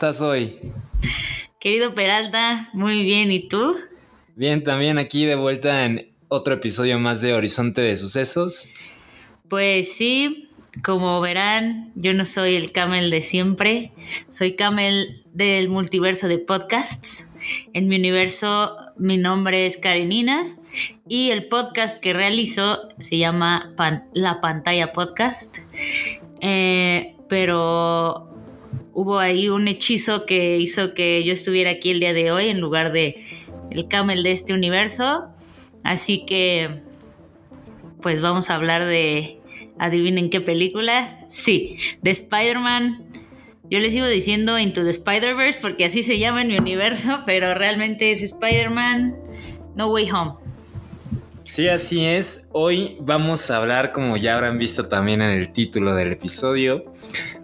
Estás hoy? Querido Peralta, muy bien, ¿y tú? Bien, también aquí de vuelta en otro episodio más de Horizonte de Sucesos. Pues sí, como verán, yo no soy el Camel de siempre, soy Camel del multiverso de podcasts. En mi universo mi nombre es Karenina y el podcast que realizo se llama Pan- La Pantalla Podcast. Eh, pero hubo ahí un hechizo que hizo que yo estuviera aquí el día de hoy en lugar de el Camel de este universo. Así que, pues vamos a hablar de, adivinen qué película. Sí, de Spider-Man. Yo les sigo diciendo Into the Spider-Verse porque así se llama en mi universo, pero realmente es Spider-Man No Way Home. Sí, así es. Hoy vamos a hablar, como ya habrán visto también en el título del episodio,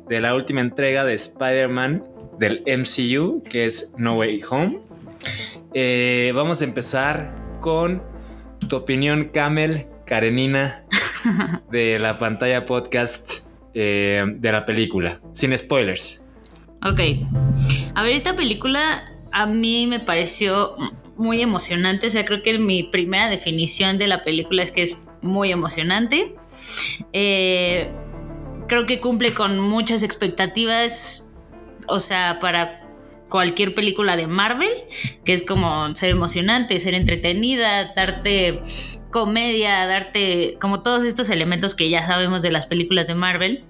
de la última entrega de Spider-Man del MCU, que es No Way Home. Eh, vamos a empezar con tu opinión, Camel, Karenina, de la pantalla podcast eh, de la película, sin spoilers. Ok. A ver, esta película a mí me pareció muy emocionante. O sea, creo que mi primera definición de la película es que es muy emocionante. Eh, creo que cumple con muchas expectativas. O sea, para cualquier película de Marvel, que es como ser emocionante, ser entretenida, darte comedia, darte como todos estos elementos que ya sabemos de las películas de Marvel.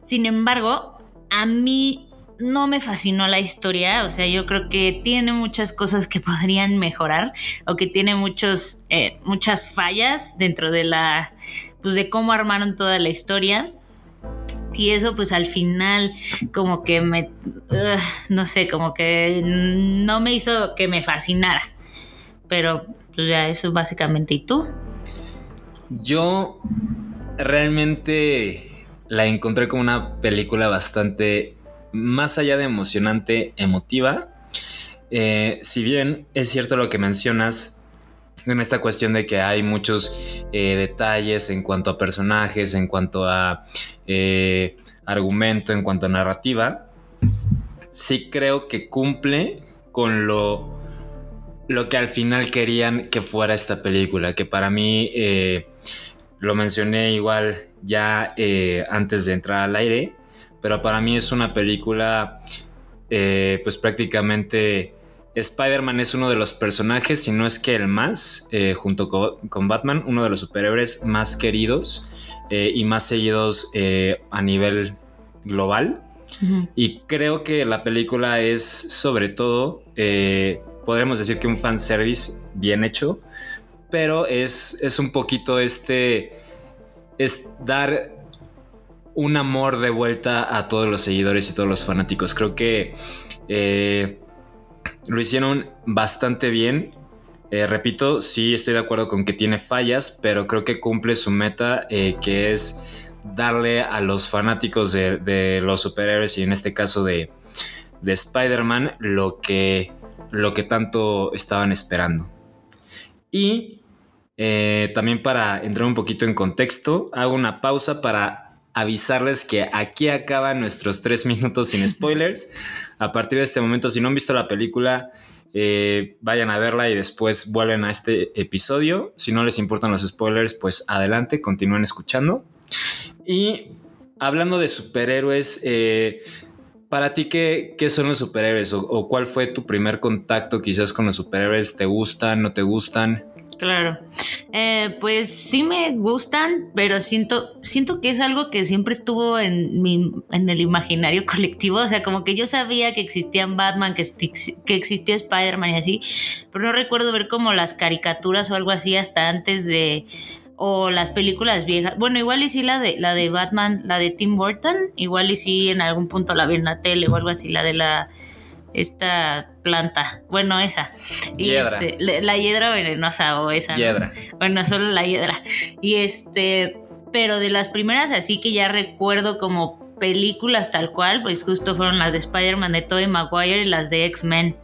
Sin embargo, a mí no me fascinó la historia, o sea, yo creo que tiene muchas cosas que podrían mejorar o que tiene muchos, eh, muchas fallas dentro de la, pues de cómo armaron toda la historia. Y eso pues al final como que me, no sé, como que no me hizo que me fascinara. Pero pues ya eso básicamente. ¿Y tú? Yo realmente la encontré como una película bastante más allá de emocionante, emotiva. Eh, si bien es cierto lo que mencionas en esta cuestión de que hay muchos eh, detalles en cuanto a personajes, en cuanto a eh, argumento, en cuanto a narrativa, sí creo que cumple con lo, lo que al final querían que fuera esta película, que para mí lo mencioné igual ya antes de entrar al aire, pero para mí es una película eh, pues prácticamente Spider-Man es uno de los personajes, si no es que el más, eh, junto co- con, Batman, uno de los superhéroes más queridos eh, y más seguidos a nivel global. Y creo que la película es sobre todo, podremos decir que un fanservice bien hecho, pero es, es un poquito este, es dar un amor de vuelta a todos los seguidores y todos los fanáticos. Creo que eh, lo hicieron bastante bien. Eh, repito, sí estoy de acuerdo con que tiene fallas, pero creo que cumple su meta, eh, que es darle a los fanáticos de, los superhéroes y en este caso de, de Spider-Man lo que, lo que tanto estaban esperando. Y también para entrar un poquito en contexto, hago una pausa para avisarles que aquí acaban nuestros tres minutos sin spoilers. A partir de este momento, si no han visto la película, eh, vayan a verla y después vuelven a este episodio. Si no les importan los spoilers, pues adelante, continúen escuchando. Y hablando de superhéroes, eh, para ti, ¿qué, qué son los superhéroes? O, ¿O cuál fue tu primer contacto quizás con los superhéroes? ¿Te gustan? ¿No te gustan? Claro. Eh, pues sí me gustan, pero siento, siento que es algo que siempre estuvo en mi, en el imaginario colectivo. O sea, como que yo sabía que existían Batman, que, que existía Spider-Man y así, pero no recuerdo ver como las caricaturas o algo así hasta antes de. o las películas viejas. Bueno, igual y sí la de la de Batman, la de Tim Burton, igual y sí en algún punto la vi en la tele o algo así, la de la esta planta. Bueno, esa. Y Hiedra. este, la, la hiedra venenosa o esa. ¿no? Hiedra. Bueno, solo la hiedra. Y este, pero de las primeras así que ya recuerdo como películas tal cual, pues justo fueron las de Spider-Man de Tobey Maguire y las de X-Men,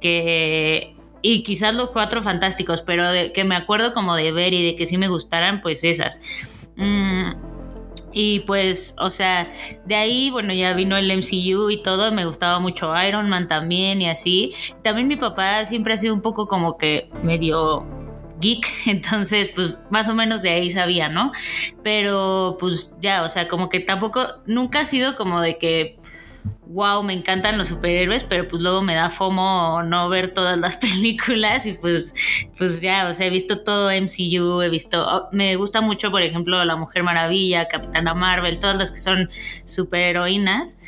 que y quizás los cuatro fantásticos, pero de, que me acuerdo como de ver y de que sí me gustaran, pues esas. Mm, y pues, o sea, de ahí, bueno, ya vino el MCU y todo, me gustaba mucho Iron Man también y así. También mi papá siempre ha sido un poco como que medio geek, entonces pues más o menos de ahí sabía, ¿no? Pero pues ya, o sea, como que tampoco, nunca ha sido como de que, wow, me encantan los superhéroes, pero pues luego me da fomo no ver todas las películas y pues, pues ya, o sea, he visto todo MCU, he visto, oh, me gusta mucho, por ejemplo, La Mujer Maravilla, Capitana Marvel, todas las que son superheroínas.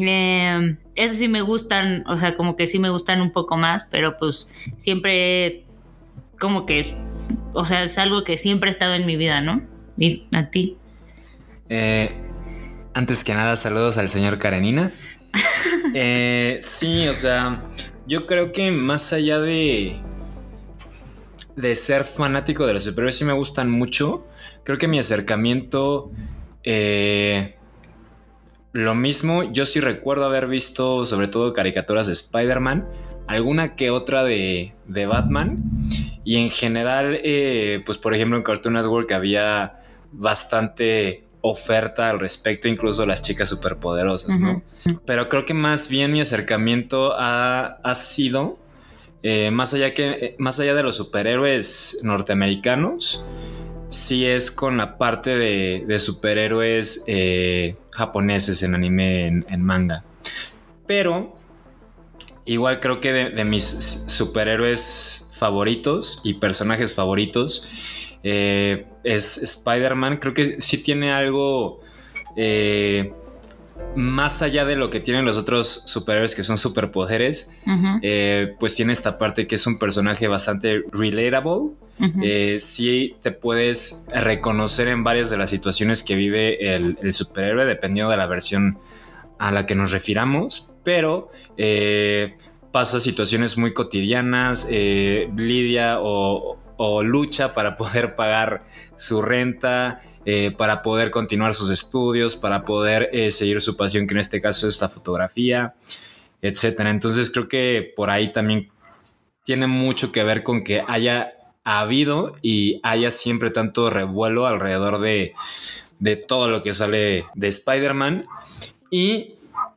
Eh, esas sí me gustan, o sea, como que sí me gustan un poco más, pero pues siempre como que es, o sea, es algo que siempre ha estado en mi vida, ¿no? Y a ti. Eh, antes que nada, saludos al señor Karenina. Eh, sí, o sea, yo creo que más allá de de ser fanático de los superhéroes, sí me gustan mucho. Creo que mi acercamiento, eh, lo mismo, yo sí recuerdo haber visto sobre todo caricaturas de Spider-Man, alguna que otra de, de Batman, y en general, eh, pues por ejemplo en Cartoon Network había bastante oferta al respecto, incluso las chicas superpoderosas, ¿no? Pero creo que más bien mi acercamiento ha, ha sido, eh, más, allá que, eh, más allá de los superhéroes norteamericanos, sí es con la parte de, de superhéroes eh, japoneses en anime, en, en manga. Pero igual creo que de, de mis superhéroes favoritos y personajes favoritos, eh, es Spider-Man. Creo que sí tiene algo eh, más allá de lo que tienen los otros superhéroes que son superpoderes. Eh, pues tiene esta parte que es un personaje bastante relatable. ujú. Eh, sí te puedes reconocer en varias de las situaciones que vive el, el superhéroe, dependiendo de la versión a la que nos refiramos, pero eh, pasa situaciones muy cotidianas, eh, lidia o, o lucha para poder pagar su renta, eh, para poder continuar sus estudios, para poder eh, seguir su pasión, que en este caso es la fotografía, etcétera. Entonces creo que por ahí también tiene mucho que ver con que haya habido y haya siempre tanto revuelo alrededor de, de todo lo que sale de Spider-Man. Y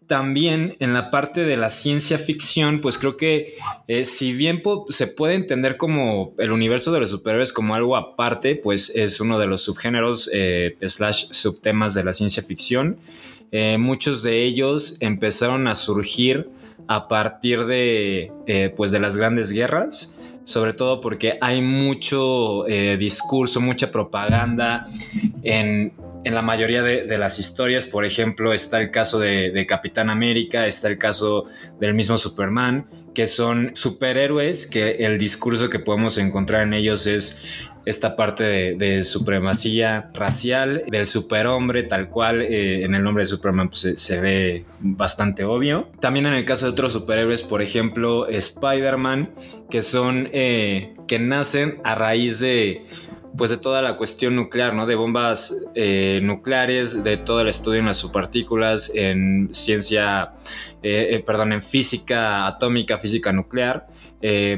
también en la parte de la ciencia ficción, pues creo que eh, si bien se puede entender como el universo de los superhéroes como algo aparte, pues es uno de los subgéneros eh, slash subtemas de la ciencia ficción. Eh, muchos de ellos empezaron a surgir a partir de, pues de las grandes guerras, sobre todo porque hay mucho discurso, mucha propaganda en, en la mayoría de, las historias. Por ejemplo, está el caso de, Capitán América, está el caso del mismo Superman, que son superhéroes que el discurso que podemos encontrar en ellos es esta parte de, supremacía racial, del superhombre, tal cual eh, en el nombre de Superman pues, se, se ve bastante obvio. También en el caso de otros superhéroes, por ejemplo, Spider-Man, que son, eh, que nacen a raíz de, pues de toda la cuestión nuclear, ¿no? De bombas eh, nucleares, de todo el estudio en las subpartículas, en ciencia, eh, eh, perdón, en física atómica, física nuclear.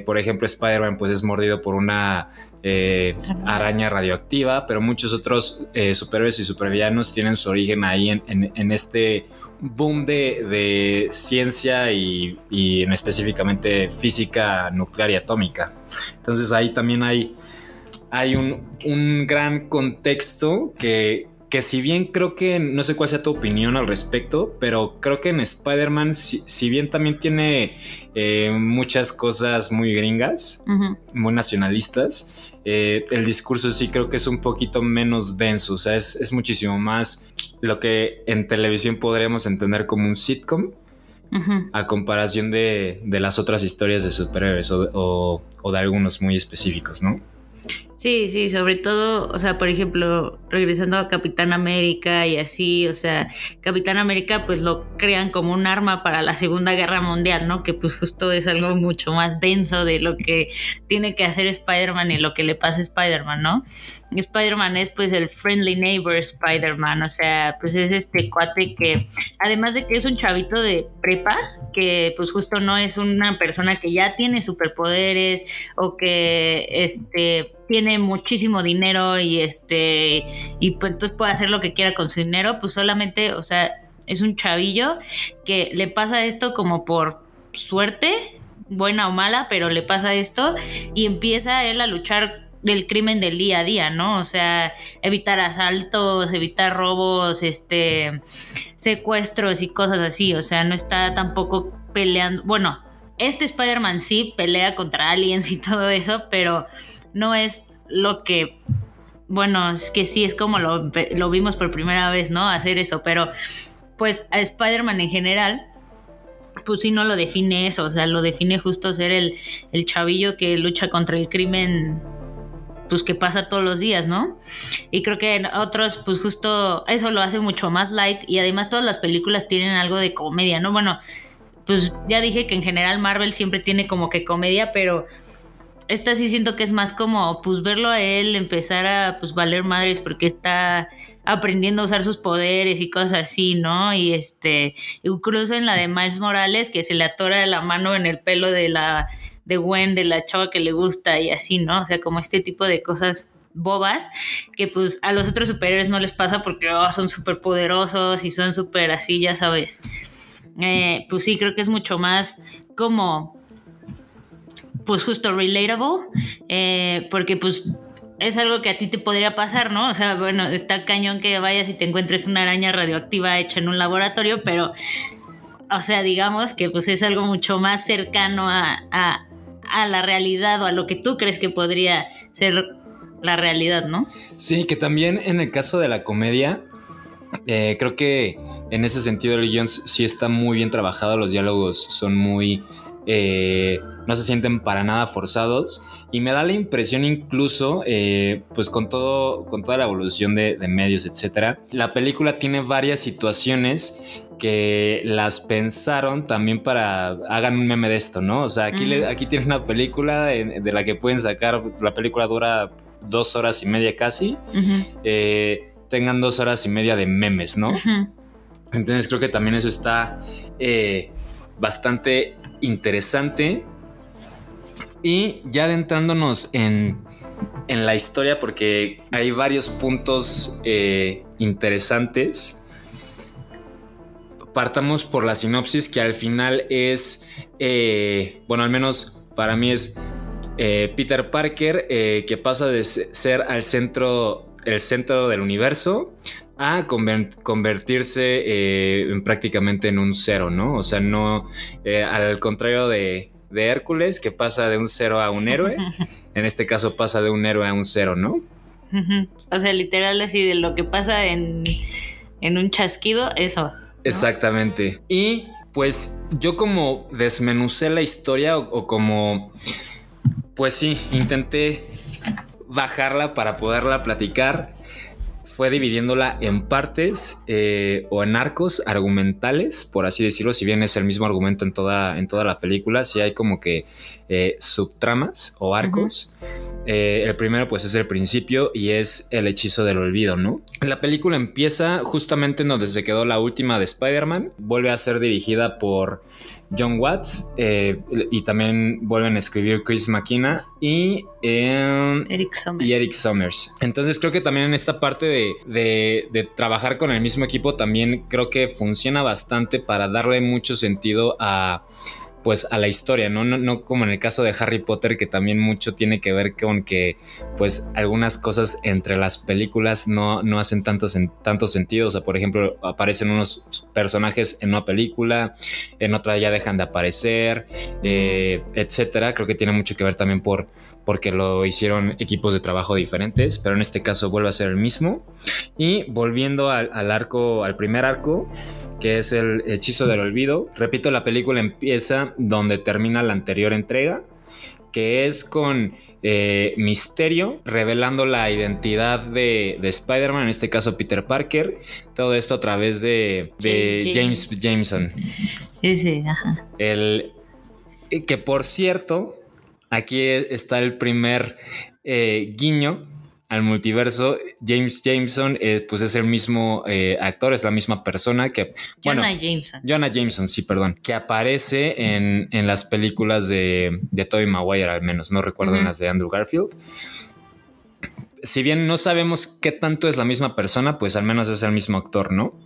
Por ejemplo, Spider-Man pues es mordido por una eh, Araña. araña radioactiva, pero muchos otros eh, superhéroes y supervillanos tienen su origen ahí en, en- en este boom de, de ciencia y, y en específicamente física nuclear y atómica. Entonces ahí también hay, hay un, un gran contexto que, que si bien creo que, no sé cuál sea tu opinión al respecto, pero creo que en Spider-Man, si, si bien también tiene eh, muchas cosas muy gringas, muy nacionalistas, eh, el discurso sí creo que es un poquito menos denso, o sea, es, es muchísimo más lo que en televisión podríamos entender como un sitcom a comparación de, de las otras historias de superhéroes o, o- o de algunos muy específicos, ¿no? Sí, sí, sobre todo, o sea, por ejemplo, regresando a Capitán América y así, o sea, Capitán América pues lo crean como un arma para la Segunda Guerra Mundial, ¿no? Que pues justo es algo mucho más denso de lo que tiene que hacer Spider-Man y lo que le pasa a Spider-Man, ¿no? Spider-Man es pues el friendly neighbor Spider-Man, o sea, pues es este cuate que, además de que es un chavito de prepa, que pues justo no es una persona que ya tiene superpoderes o que, este, tiene muchísimo dinero y este y pues entonces puede hacer lo que quiera con su dinero, pues solamente, o sea, es un chavillo que le pasa esto como por suerte, buena o mala, pero le pasa esto y empieza él a luchar del crimen del día a día, ¿no? O sea, evitar asaltos, evitar robos, este secuestros y cosas así, o sea, no está tampoco peleando, bueno, este Spider-Man sí pelea contra aliens y todo eso, pero no es lo que, bueno, es que sí, es como lo, lo vimos por primera vez, ¿no? Hacer eso, pero pues a Spider-Man en general, pues sí no lo define eso, o sea, lo define justo ser el, el chavillo que lucha contra el crimen pues que pasa todos los días, ¿no? Y creo que en otros, pues justo eso lo hace mucho más light y además todas las películas tienen algo de comedia, ¿no? Bueno, pues ya dije que en general Marvel siempre tiene como que comedia, pero esta sí siento que es más como pues verlo a él empezar a pues valer madres porque está aprendiendo a usar sus poderes y cosas así, ¿no? Y este, incluso en la de Miles Morales que se le atora la mano en el pelo de la de Gwen, de la chava que le gusta y así, ¿no? O sea, como este tipo de cosas bobas que pues a los otros superhéroes no les pasa porque oh, son súper poderosos y son súper así, ya sabes. Eh, pues sí, creo que es mucho más como pues justo relatable, eh, porque pues es algo que a ti te podría pasar, ¿no? O sea, bueno, está cañón que vayas y te encuentres una araña radioactiva hecha en un laboratorio, pero, o sea, digamos que pues es algo mucho más cercano a, a, la realidad o a lo que tú crees que podría ser la realidad, ¿no? Sí, que también en el caso de la comedia, eh, creo que en ese sentido el guion sí está muy bien trabajado, los diálogos son muy... Eh, no se sienten para nada forzados y me da la impresión incluso, eh, pues con, todo, con toda la evolución de, de medios, etcétera, la película tiene varias situaciones que las pensaron también para hagan un meme de esto, ¿no? O sea, aquí, le, aquí tienen una película de, de la que pueden sacar, la película dura dos horas y media casi, eh, tengan dos horas y media de memes, ¿no? Entonces creo que también eso está eh, bastante interesante. Y ya adentrándonos en, en la historia, porque hay varios puntos eh, interesantes. Partamos por la sinopsis, que al final es, eh, bueno, al menos para mí es eh, Peter Parker, que pasa de se- ser al centro, el centro del universo, a conver- convertirse eh, en prácticamente en un cero, ¿no? O sea, no, eh, al contrario de, de Hércules, que pasa de un cero a un héroe, en este caso pasa de un héroe a un cero, ¿no? O sea, literal así de lo que pasa en, en un chasquido, eso. Exactamente. Y pues yo como desmenucé la historia o, o como, pues sí, intenté bajarla para poderla platicar, fue dividiéndola en partes eh, o en arcos argumentales, por así decirlo, si bien es el mismo argumento en toda, en toda la película, sí hay como que eh, subtramas o arcos. Eh, el primero pues es el principio y es el hechizo del olvido, ¿no? La película empieza justamente en donde se quedó la última de Spider-Man, vuelve a ser dirigida por John Watts eh, y también vuelven a escribir Chris McKenna y, eh, Eric Summers. y Eric Summers. Entonces creo que también en esta parte de, de- de trabajar con el mismo equipo también creo que funciona bastante para darle mucho sentido a pues a la historia, ¿no? No, no como en el caso de Harry Potter, que también mucho tiene que ver con que pues algunas cosas entre las películas no, no hacen tanto, sen- tanto sentido. O sea, por ejemplo, aparecen unos personajes en una película, en otra ya dejan de aparecer, eh, etcétera. Creo que tiene mucho que ver también por porque lo hicieron equipos de trabajo diferentes, pero en este caso vuelve a ser el mismo. Y volviendo al, al arco, al primer arco, que es el hechizo del olvido, repito, la película empieza donde termina la anterior entrega, que es con eh, Misterio, revelando la identidad de, de Spider-Man, en este caso Peter Parker. Todo esto a través de, de James Jameson. Sí, sí, ajá. El, que por cierto, aquí está el primer eh, guiño al multiverso. James Jameson, eh, pues es el mismo eh, actor, es la misma persona que. bueno, Jonah Jameson. Jonah Jameson, sí, perdón, que aparece en, en las películas de, de Tobey Maguire, al menos, no recuerdo en Ujú. las de Andrew Garfield. Si bien no sabemos qué tanto es la misma persona, pues al menos es el mismo actor, ¿no?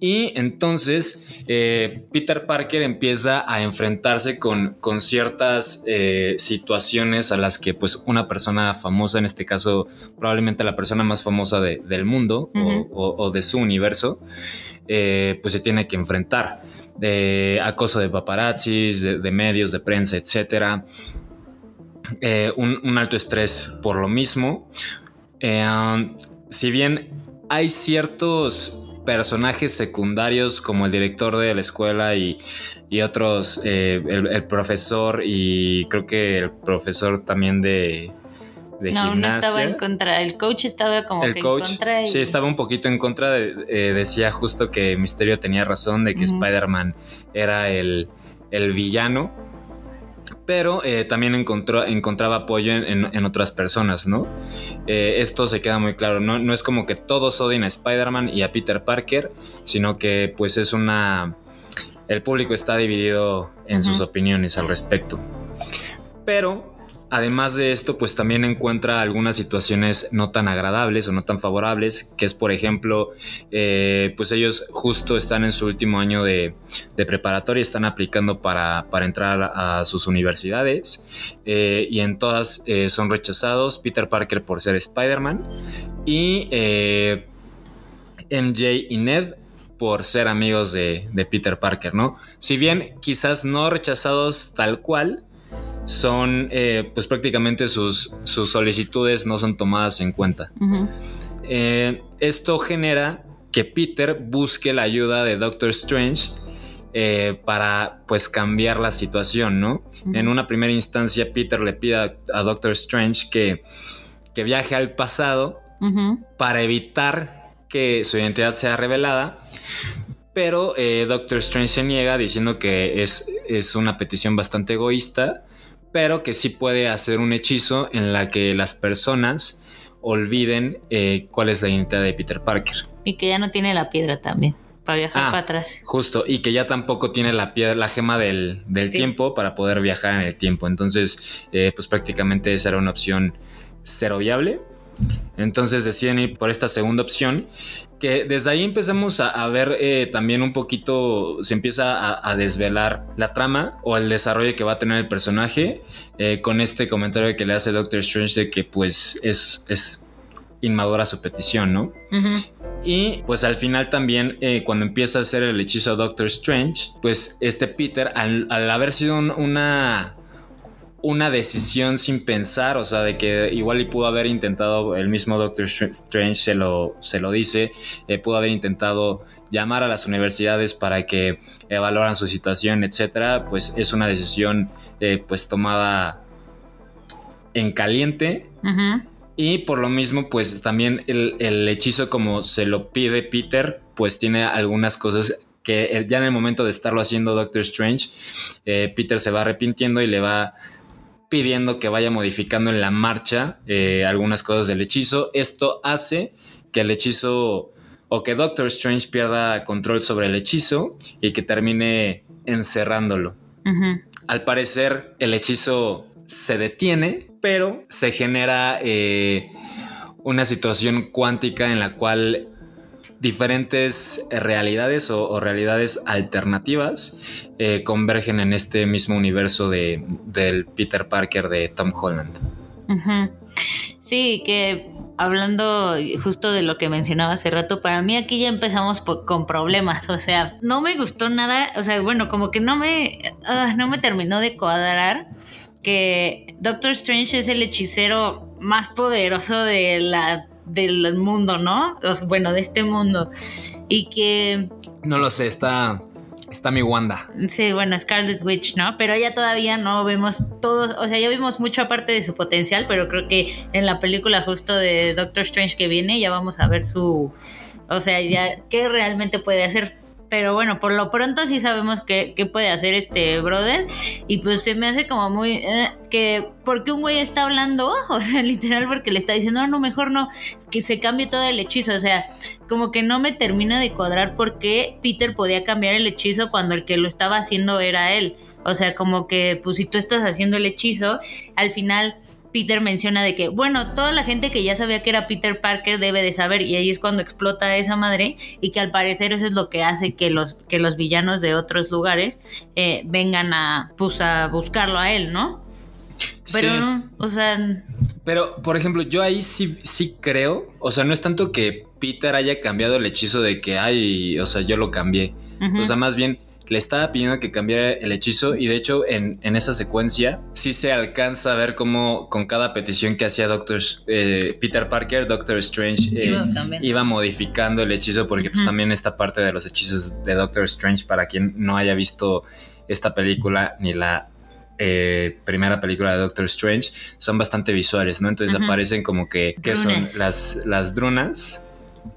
Y entonces eh, Peter Parker empieza a enfrentarse con, con ciertas eh, situaciones a las que pues una persona famosa, en este caso probablemente la persona más famosa de- del mundo o- Ujú. o, o de su universo, eh, pues se tiene que enfrentar. De acoso de paparazzis, de, de medios, de prensa, etcétera. Eh, un, un alto estrés por lo mismo. Eh, um, si bien hay ciertos personajes secundarios como el director de la escuela y, y otros, eh, el, el profesor y creo que el profesor también de, de No, no gimnasia. estaba en contra. El coach estaba como El que coach en contra. y- sí estaba un poquito en contra. de- eh, decía justo que Misterio tenía razón de que. Spider-Man era el, el villano. Pero eh, también encontró, encontraba apoyo en, en- en otras personas, ¿no? Eh, esto se queda muy claro. No, no es como que todos odien a Spider-Man y a Peter Parker, sino que pues es una... El público está dividido en sus opiniones al respecto. Pero además de esto, pues también encuentra algunas situaciones no tan agradables o no tan favorables, que es por ejemplo, eh, pues ellos justo están en su último año de, de preparatoria, están aplicando para, entrar a sus universidades eh, y en todas eh, son rechazados, Peter Parker por ser Spider-Man y MJ y Ned por ser amigos de, de Peter Parker, ¿no? Si bien quizás no rechazados tal cual, son eh, pues prácticamente sus, sus solicitudes no son tomadas en cuenta. Eh, esto genera que Peter busque la ayuda de Doctor Strange eh, para pues cambiar la situación, ¿no? En una primera instancia Peter le pide a, a Doctor Strange que, que viaje al pasado para evitar que su identidad sea revelada. Pero eh, Doctor Strange se niega diciendo que es, es una petición bastante egoísta, pero que sí puede hacer un hechizo en la que las personas olviden eh, cuál es la identidad de Peter Parker. Y que ya no tiene la piedra también. Para viajar Ah. para atrás. Justo, y que ya tampoco tiene la, piedra, la gema del, del Sí. tiempo para poder viajar en el tiempo. Entonces, eh, pues prácticamente esa era una opción cero viable. Entonces deciden ir por esta segunda opción, que desde ahí empezamos a, a ver eh, también un poquito, se empieza a, a desvelar la trama o el desarrollo que va a tener el personaje, eh, con este comentario que le hace Doctor Strange de que pues es, es inmadura su petición, ¿no? Y pues al final también, eh, cuando empieza a hacer el hechizo Doctor Strange, pues este Peter, al, al haber sido un- una, una decisión sin pensar, o sea, de que igual y pudo haber intentado, el mismo Doctor Str- Strange se lo, se lo dice, eh, pudo haber intentado llamar a las universidades para que evaluaran su situación, etcétera, pues es una decisión eh, pues tomada en caliente. Y por lo mismo, pues también el, el hechizo como se lo pide Peter, pues tiene algunas cosas que eh, ya en el momento de estarlo haciendo Doctor Strange, eh, Peter se va arrepintiendo y le va pidiendo que vaya modificando en la marcha eh, algunas cosas del hechizo. Esto hace que el hechizo o que Doctor Strange pierda control sobre el hechizo y que termine encerrándolo. Al parecer el hechizo se detiene, pero se genera eh, una situación cuántica en la cual diferentes realidades o, realidades alternativas eh, convergen en este mismo universo de, del Peter Parker de Tom Holland. Sí, que hablando justo de lo que mencionaba hace rato, para mí aquí ya empezamos con problemas, o sea, no me gustó nada, o sea, bueno, como que no me, ah, no me terminó de cuadrar que Doctor Strange es el hechicero más poderoso de la, del mundo, ¿no? Bueno, de este mundo. Y que No lo sé, está, Está mi Wanda. Sí, bueno, Scarlet Witch, ¿no? Pero ya todavía no vemos todo, o sea, ya vimos mucho aparte de su potencial, pero creo que en la película justo de Doctor Strange que viene ya vamos a ver su, o sea, ya qué realmente puede hacer. Pero bueno, por lo pronto sí sabemos qué, qué puede hacer este brother. Y pues se me hace como muy... eh, que porque un güey está hablando, o sea, literal porque le está diciendo, no, no, mejor no, que se cambie todo el hechizo. O sea, como que no me termina de cuadrar por qué Peter podía cambiar el hechizo cuando el que lo estaba haciendo era él. O sea, como que, pues si tú estás haciendo el hechizo, al final Peter menciona de que, bueno, toda la gente que ya sabía que era Peter Parker debe de saber, y ahí es cuando explota esa madre, y que al parecer eso es lo que hace que los, que los villanos de otros lugares eh, vengan a, pues, a buscarlo a él, ¿no? Pero Sí. no, o sea, Pero, por ejemplo, yo ahí sí, sí creo, o sea, no es tanto que Peter haya cambiado el hechizo de que, ay, o sea, yo lo cambié. O sea, más bien le estaba pidiendo que cambiara el hechizo y de hecho en, en esa secuencia sí se alcanza a ver cómo con cada petición que hacía Doctor, eh, Peter Parker, Doctor Strange eh, Iba modificando el hechizo porque pues, también esta parte de los hechizos de Doctor Strange para quien no haya visto esta película ni la eh, primera película de Doctor Strange son bastante visuales, ¿no? Entonces aparecen como que, ¿qué son? Las, las drunas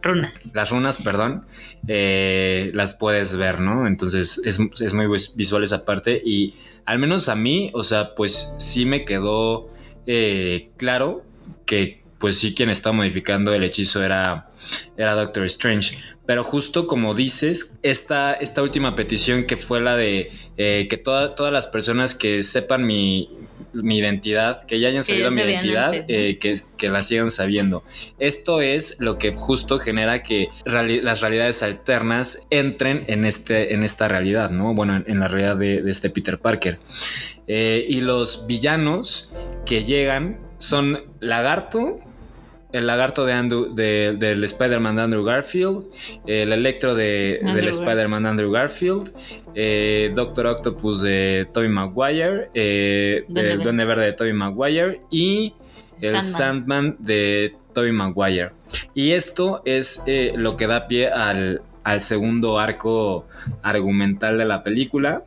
runas. las runas, perdón, eh, las puedes ver, ¿no? Entonces es, es muy vis- visual esa parte y al menos a mí, o sea, pues sí me quedó eh, claro que pues sí quien estaba modificando el hechizo era, era Doctor Strange. Pero justo como dices, esta, esta última petición que fue la de eh, que toda- todas las personas que sepan mi, mi identidad, que ya hayan sabido mi identidad, eh, que, que la sigan sabiendo. Esto es lo que justo genera que reali- las realidades alternas entren en, este, en esta realidad, ¿no? Bueno, en, en la realidad de, de este Peter Parker. Eh, y los villanos que llegan son Lagarto, el lagarto de Andrew, de- del Spider-Man de Andrew Garfield, el electro de, Andrew del Spider-Man de Andrew Garfield, eh, Doctor Octopus de Tobey Maguire, eh, Duende el. Duende Verde de Tobey Maguire y el Sandman. Sandman de Tobey Maguire. Y esto es eh, lo que da pie al, al segundo arco argumental de la película,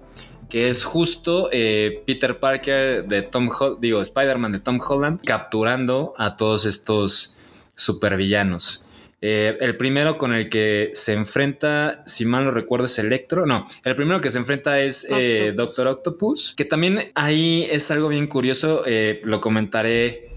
que es justo Peter Parker de Tom Holland, digo, Spider-Man de Tom Holland, capturando a todos estos supervillanos. Eh, el primero con el que se enfrenta, si mal no recuerdo, es Electro. No, el primero que se enfrenta es eh. Doctor Octopus, que también ahí es algo bien curioso, eh, lo comentaré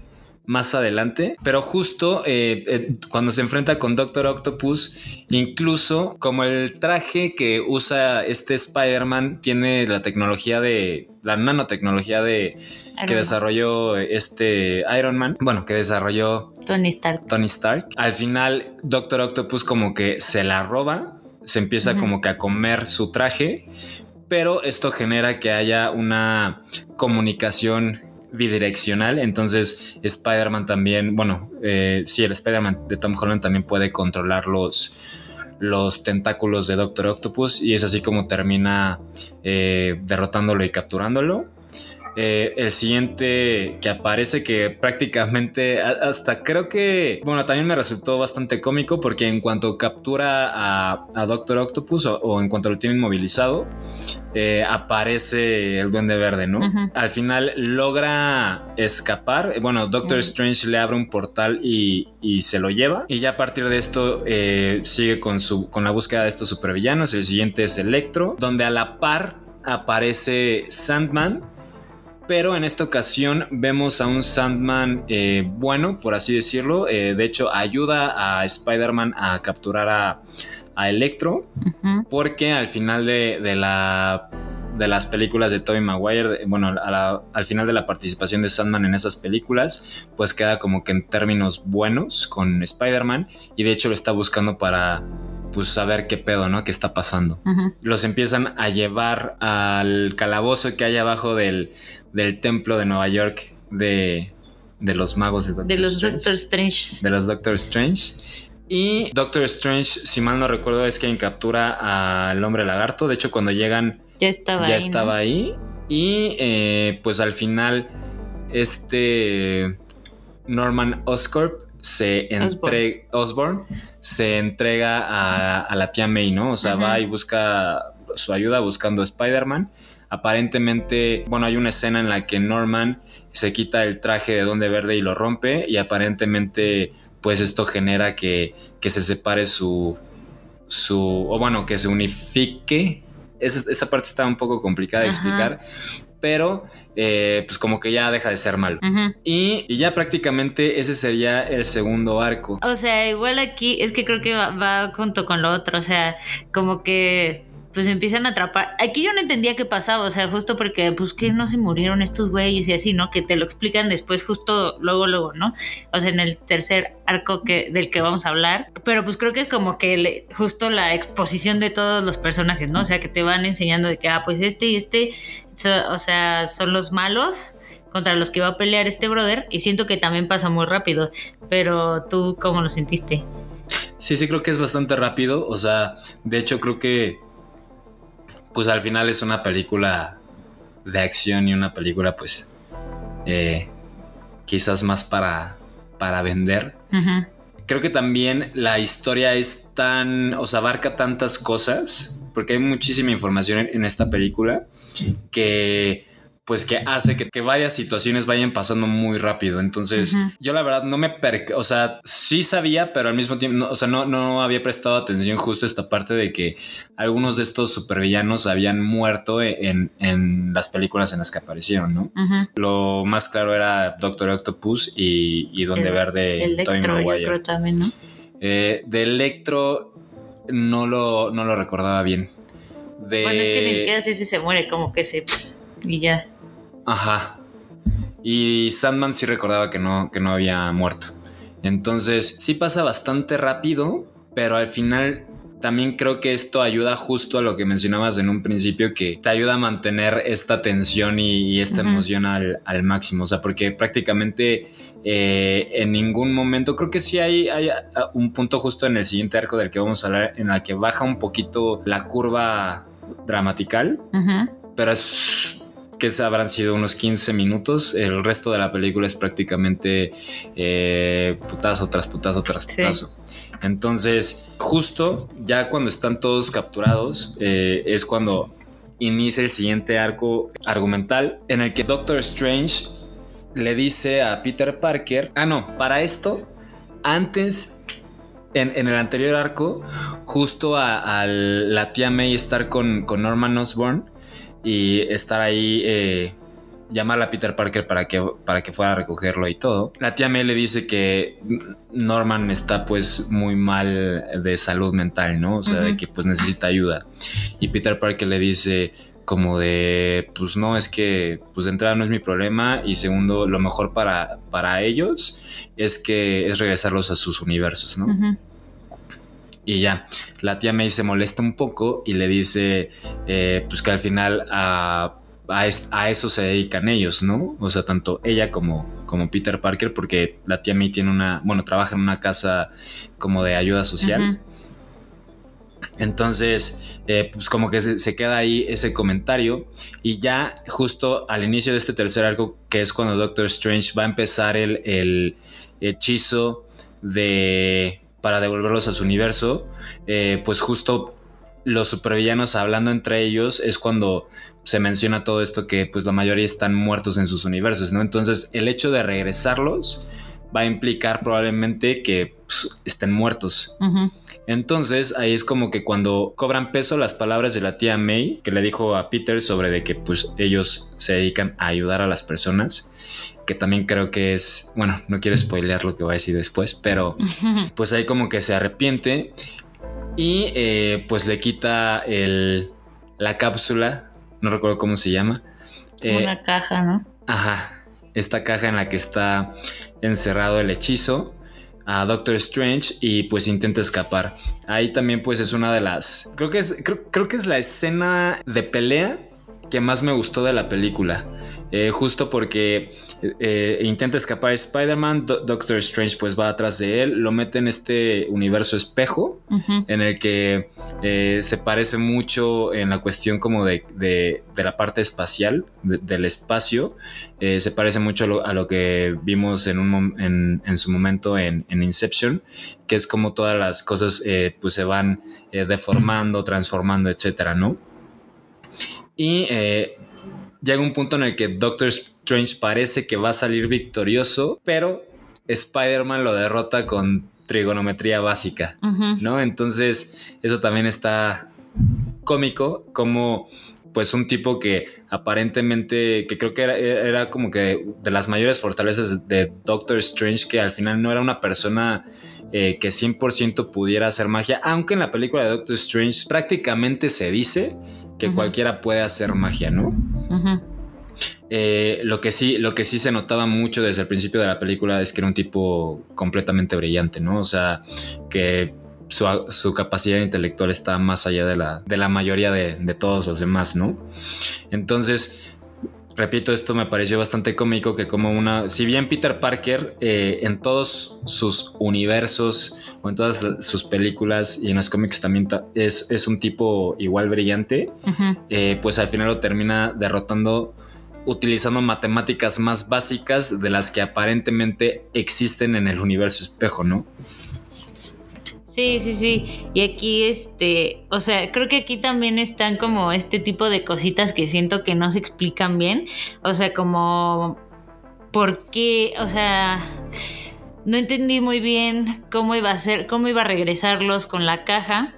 más adelante, pero justo eh, eh, cuando se enfrenta con Doctor Octopus, incluso como el traje que usa este Spider-Man tiene la tecnología de la nanotecnología de Iron que Man. desarrolló este Iron Man, bueno, que desarrolló Tony Stark. Tony Stark. Al final, Doctor Octopus como que se la roba, se empieza como que a comer su traje, pero esto genera que haya una comunicación bidireccional. Entonces, Spider-Man también, bueno, eh, sí, el Spider-Man de Tom Holland también puede controlar los, los tentáculos de Doctor Octopus y es así como termina eh, derrotándolo y capturándolo. Eh, el siguiente que aparece que prácticamente hasta creo que, bueno, también me resultó bastante cómico porque en cuanto captura a, a Doctor Octopus o, o en cuanto lo tiene inmovilizado, eh, aparece el duende verde, ¿no? Al final logra escapar. Eh, Bueno, Doctor. Strange le abre un portal y, y se lo lleva. Y ya a partir de esto eh, sigue con, su, con la búsqueda de estos supervillanos. El siguiente es Electro, donde a la par aparece Sandman. Pero en esta ocasión vemos a un Sandman eh, bueno, por así decirlo. Eh, de hecho, ayuda a Spider-Man a capturar a, a Electro. Porque al final de, de la de las películas de Tobey Maguire, bueno, a la- al final de la participación de Sandman en esas películas, pues queda como que en términos buenos con Spider-Man y de hecho lo está buscando para pues saber qué pedo, ¿no? ¿Qué está pasando? Los empiezan a llevar al calabozo que hay abajo del, del templo de Nueva York de, de los magos de Doctor De los Strange Doctor Strange. de los Doctor Strange. Y Doctor Strange, si mal no recuerdo, es quien captura al hombre lagarto. De hecho, cuando llegan, Ya estaba ya ahí, ¿no? estaba ahí. Y eh, pues al final, este Norman Oscorp se entrega. Osborn se entrega a, a la tía May, ¿no? O sea, va y busca. su ayuda buscando a Spider-Man. Aparentemente, bueno, hay una escena en la que Norman se quita el traje de Donde Verde y lo rompe y aparentemente pues esto genera que, que se separe su, su, o bueno, que se unifique. Esa, esa parte está un poco complicada de Ajá. explicar, pero eh, pues como que ya deja de ser malo. Y, y ya prácticamente ese sería el segundo arco. O sea, igual aquí es que creo que va, va junto con lo otro, o sea, como que pues empiezan a atrapar. Aquí yo no entendía qué pasaba, o sea, justo porque pues que no se murieron estos güeyes y así, ¿no? Que te lo explican después justo luego luego, ¿no? O sea, en el tercer arco que del que vamos a hablar, pero pues creo que es como que justo la exposición de todos los personajes, ¿no? O sea, que te van enseñando de que ah, pues este y este o sea, son los malos contra los que va a pelear este brother y siento que también pasa muy rápido. Pero tú, ¿cómo lo sentiste? Sí, sí, creo que es bastante rápido. O sea, de hecho, creo que. Pues al final es una película de acción y una película, pues. eh, quizás más para. para vender. Creo que también la historia es tan. O sea, abarca tantas cosas. Porque hay muchísima información en, en esta película. Que. Pues que hace que, que varias situaciones vayan pasando muy rápido. Entonces, yo la verdad no me perca, o sea, sí sabía, pero al mismo tiempo, no, o sea, no, no había prestado atención justo a esta parte de que algunos de estos supervillanos habían muerto en, en las películas en las que aparecieron, ¿no? Lo más claro era Doctor Octopus y, y Donde El- Verde El Tobey Electro, yo Maguire. creo también, ¿no? Eh, de Electro no lo, no lo recordaba bien. De... Bueno, es que ni siquiera sé si se muere, como que se. Y ya. Ajá. Y Sandman sí recordaba que no, que no había muerto. Entonces, sí pasa bastante rápido, pero al final también creo que esto ayuda justo a lo que mencionabas en un principio, que te ayuda a mantener esta tensión y, y esta emoción al, al máximo. O sea, porque prácticamente eh, en ningún momento, creo que sí hay, hay ah, un punto justo en el siguiente arco del que vamos a hablar, en la que baja un poquito la curva dramatical pero es que habrán sido unos 15 minutos. El resto de la película es prácticamente eh, putazo tras putazo tras Sí. putazo. Entonces, justo ya cuando están todos capturados, eh, es cuando inicia el siguiente arco argumental en el que Doctor Strange le dice a Peter Parker, ah no, para esto, antes en, en el anterior arco, justo a, a la tía May estar con, con Norman Osborn y estar ahí, eh, llamar a Peter Parker para que, para que fuera a recogerlo y todo. La tía May le dice que Norman está pues muy mal de salud mental, ¿no? O sea, de que pues necesita ayuda. Y Peter Parker le dice como de, pues no, es que pues de entrada no es mi problema y segundo, lo mejor para, para ellos es que es regresarlos a sus universos, ¿no? Y ya, la tía May se molesta un poco y le dice eh, pues que al final a, a, es- a eso se dedican ellos, ¿no? O sea, tanto ella como, como Peter Parker, porque la tía May tiene una, bueno, trabaja en una casa como de ayuda social. Entonces, eh, pues como que se, se queda ahí ese comentario y ya justo al inicio de este tercer arco, que es cuando Doctor Strange va a empezar el, el hechizo de para devolverlos a su universo, eh, pues justo los supervillanos hablando entre ellos es cuando se menciona todo esto que pues la mayoría están muertos en sus universos, ¿no? Entonces el hecho de regresarlos va a implicar probablemente que pues, estén muertos. Entonces ahí es como que cuando cobran peso las palabras de la tía May que le dijo a Peter sobre de que pues ellos se dedican a ayudar a las personas, que también creo que es, bueno, no quiero spoilear lo que voy a decir después, pero pues ahí como que se arrepiente y eh, pues le quita el, la cápsula, no recuerdo cómo se llama. Eh, una caja, ¿no? Ajá, esta caja en la que está encerrado el hechizo a Doctor Strange y pues intenta escapar. Ahí también pues es una de las... Creo que es, creo, creo que es la escena de pelea que más me gustó de la película. Eh, justo porque eh, intenta escapar Spider-Man, Do- Doctor Strange pues va atrás de él, lo mete en este universo espejo en el que eh, se parece mucho en la cuestión como de, de- de la parte espacial, de- del espacio, Eh, se parece mucho a lo, a lo que vimos en, un, en, en su momento en, en Inception, que es como todas las cosas eh, pues se van eh, deformando, transformando, etcétera, ¿no? Y eh, llega un punto en el que Doctor Strange parece que va a salir victorioso, pero Spider-Man lo derrota con trigonometría básica. ¿no? Entonces, eso también está cómico, como pues un tipo que aparentemente, que creo que era, era como que de las mayores fortalezas de Doctor Strange, que al final no era una persona eh, que 100% pudiera hacer magia, aunque en la película de Doctor Strange prácticamente se dice que cualquiera puede hacer magia, ¿no? Eh, lo, que sí, lo que sí se notaba mucho desde el principio de la película es que era un tipo completamente brillante, ¿no? O sea, que su, su capacidad intelectual está más allá de la, de la mayoría de, de todos los demás, ¿no? Entonces, repito, esto me pareció bastante cómico que como una, si bien Peter Parker eh, en todos sus universos o en todas sus películas y en los cómics también ta- es, es un tipo igual brillante, eh, pues al final lo termina derrotando utilizando matemáticas más básicas de las que aparentemente existen en el universo espejo, ¿no? Sí, sí, sí. Y aquí, este, o sea, creo que aquí también están como este tipo de cositas que siento que no se explican bien. O sea, como, ¿por qué? O sea, no entendí muy bien cómo iba a ser, cómo iba a regresarlos con la caja.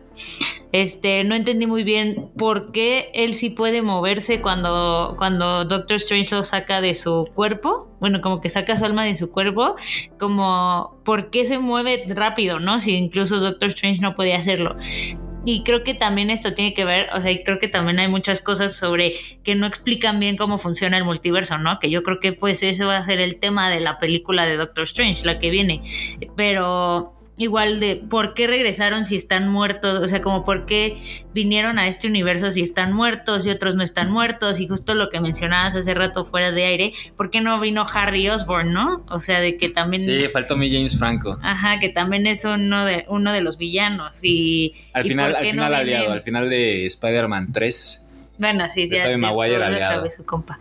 Este, no entendí muy bien por qué él sí puede moverse cuando, cuando Doctor Strange lo saca de su cuerpo. Bueno, como que saca su alma de su cuerpo. Como, ¿por qué se mueve rápido, no? Si incluso Doctor Strange no podía hacerlo. Y creo que también esto tiene que ver, o sea, creo que también hay muchas cosas sobre que no explican bien cómo funciona el multiverso, ¿no? Que yo creo que pues ese va a ser el tema de la película de Doctor Strange, la que viene. Pero igual de por qué regresaron si están muertos, o sea, como por qué vinieron a este universo si están muertos y otros no están muertos, y justo lo que mencionabas hace rato fuera de aire, ¿por qué no vino Harry Osborn, no? O sea, de que también... Sí, faltó mi James Franco. Ajá, que también es uno de, uno de los villanos y... Al y final, al no final viene- aliado, al final de Spider-Man 3. Bueno, sí, de ya Tobey se Maguire otra vez su compa.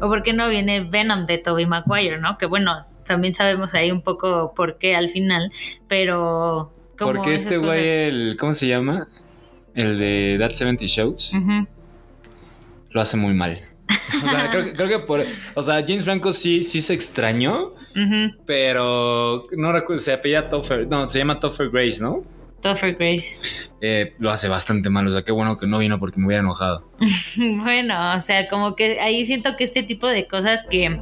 O por qué no viene Venom de Tobey Maguire, ¿no? Que bueno, también sabemos ahí un poco por qué al final, pero... como Porque este güey, cosas. el, ¿cómo se llama? El de That 70 Shows, Ujú. lo hace muy mal. O sea, creo, que- creo que por. O sea, James Franco sí, sí se extrañó, pero no recuerdo, se apellida Topher. No, se llama Topher Grace, ¿no? Topher Grace. Eh, lo hace bastante mal. O sea, qué bueno que no vino porque me hubiera enojado. Bueno, o sea, como que ahí siento que este tipo de cosas que,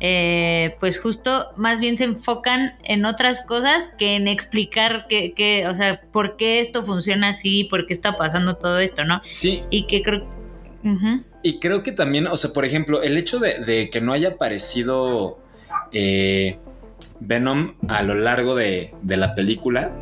eh, pues justo más bien se enfocan en otras cosas que en explicar que, que, o sea, por qué esto funciona así, por qué está pasando todo esto, ¿no? Sí, Y que creo... Y creo que también, o sea, por ejemplo, el hecho de, de que no haya aparecido eh, Venom a lo largo de, de la película,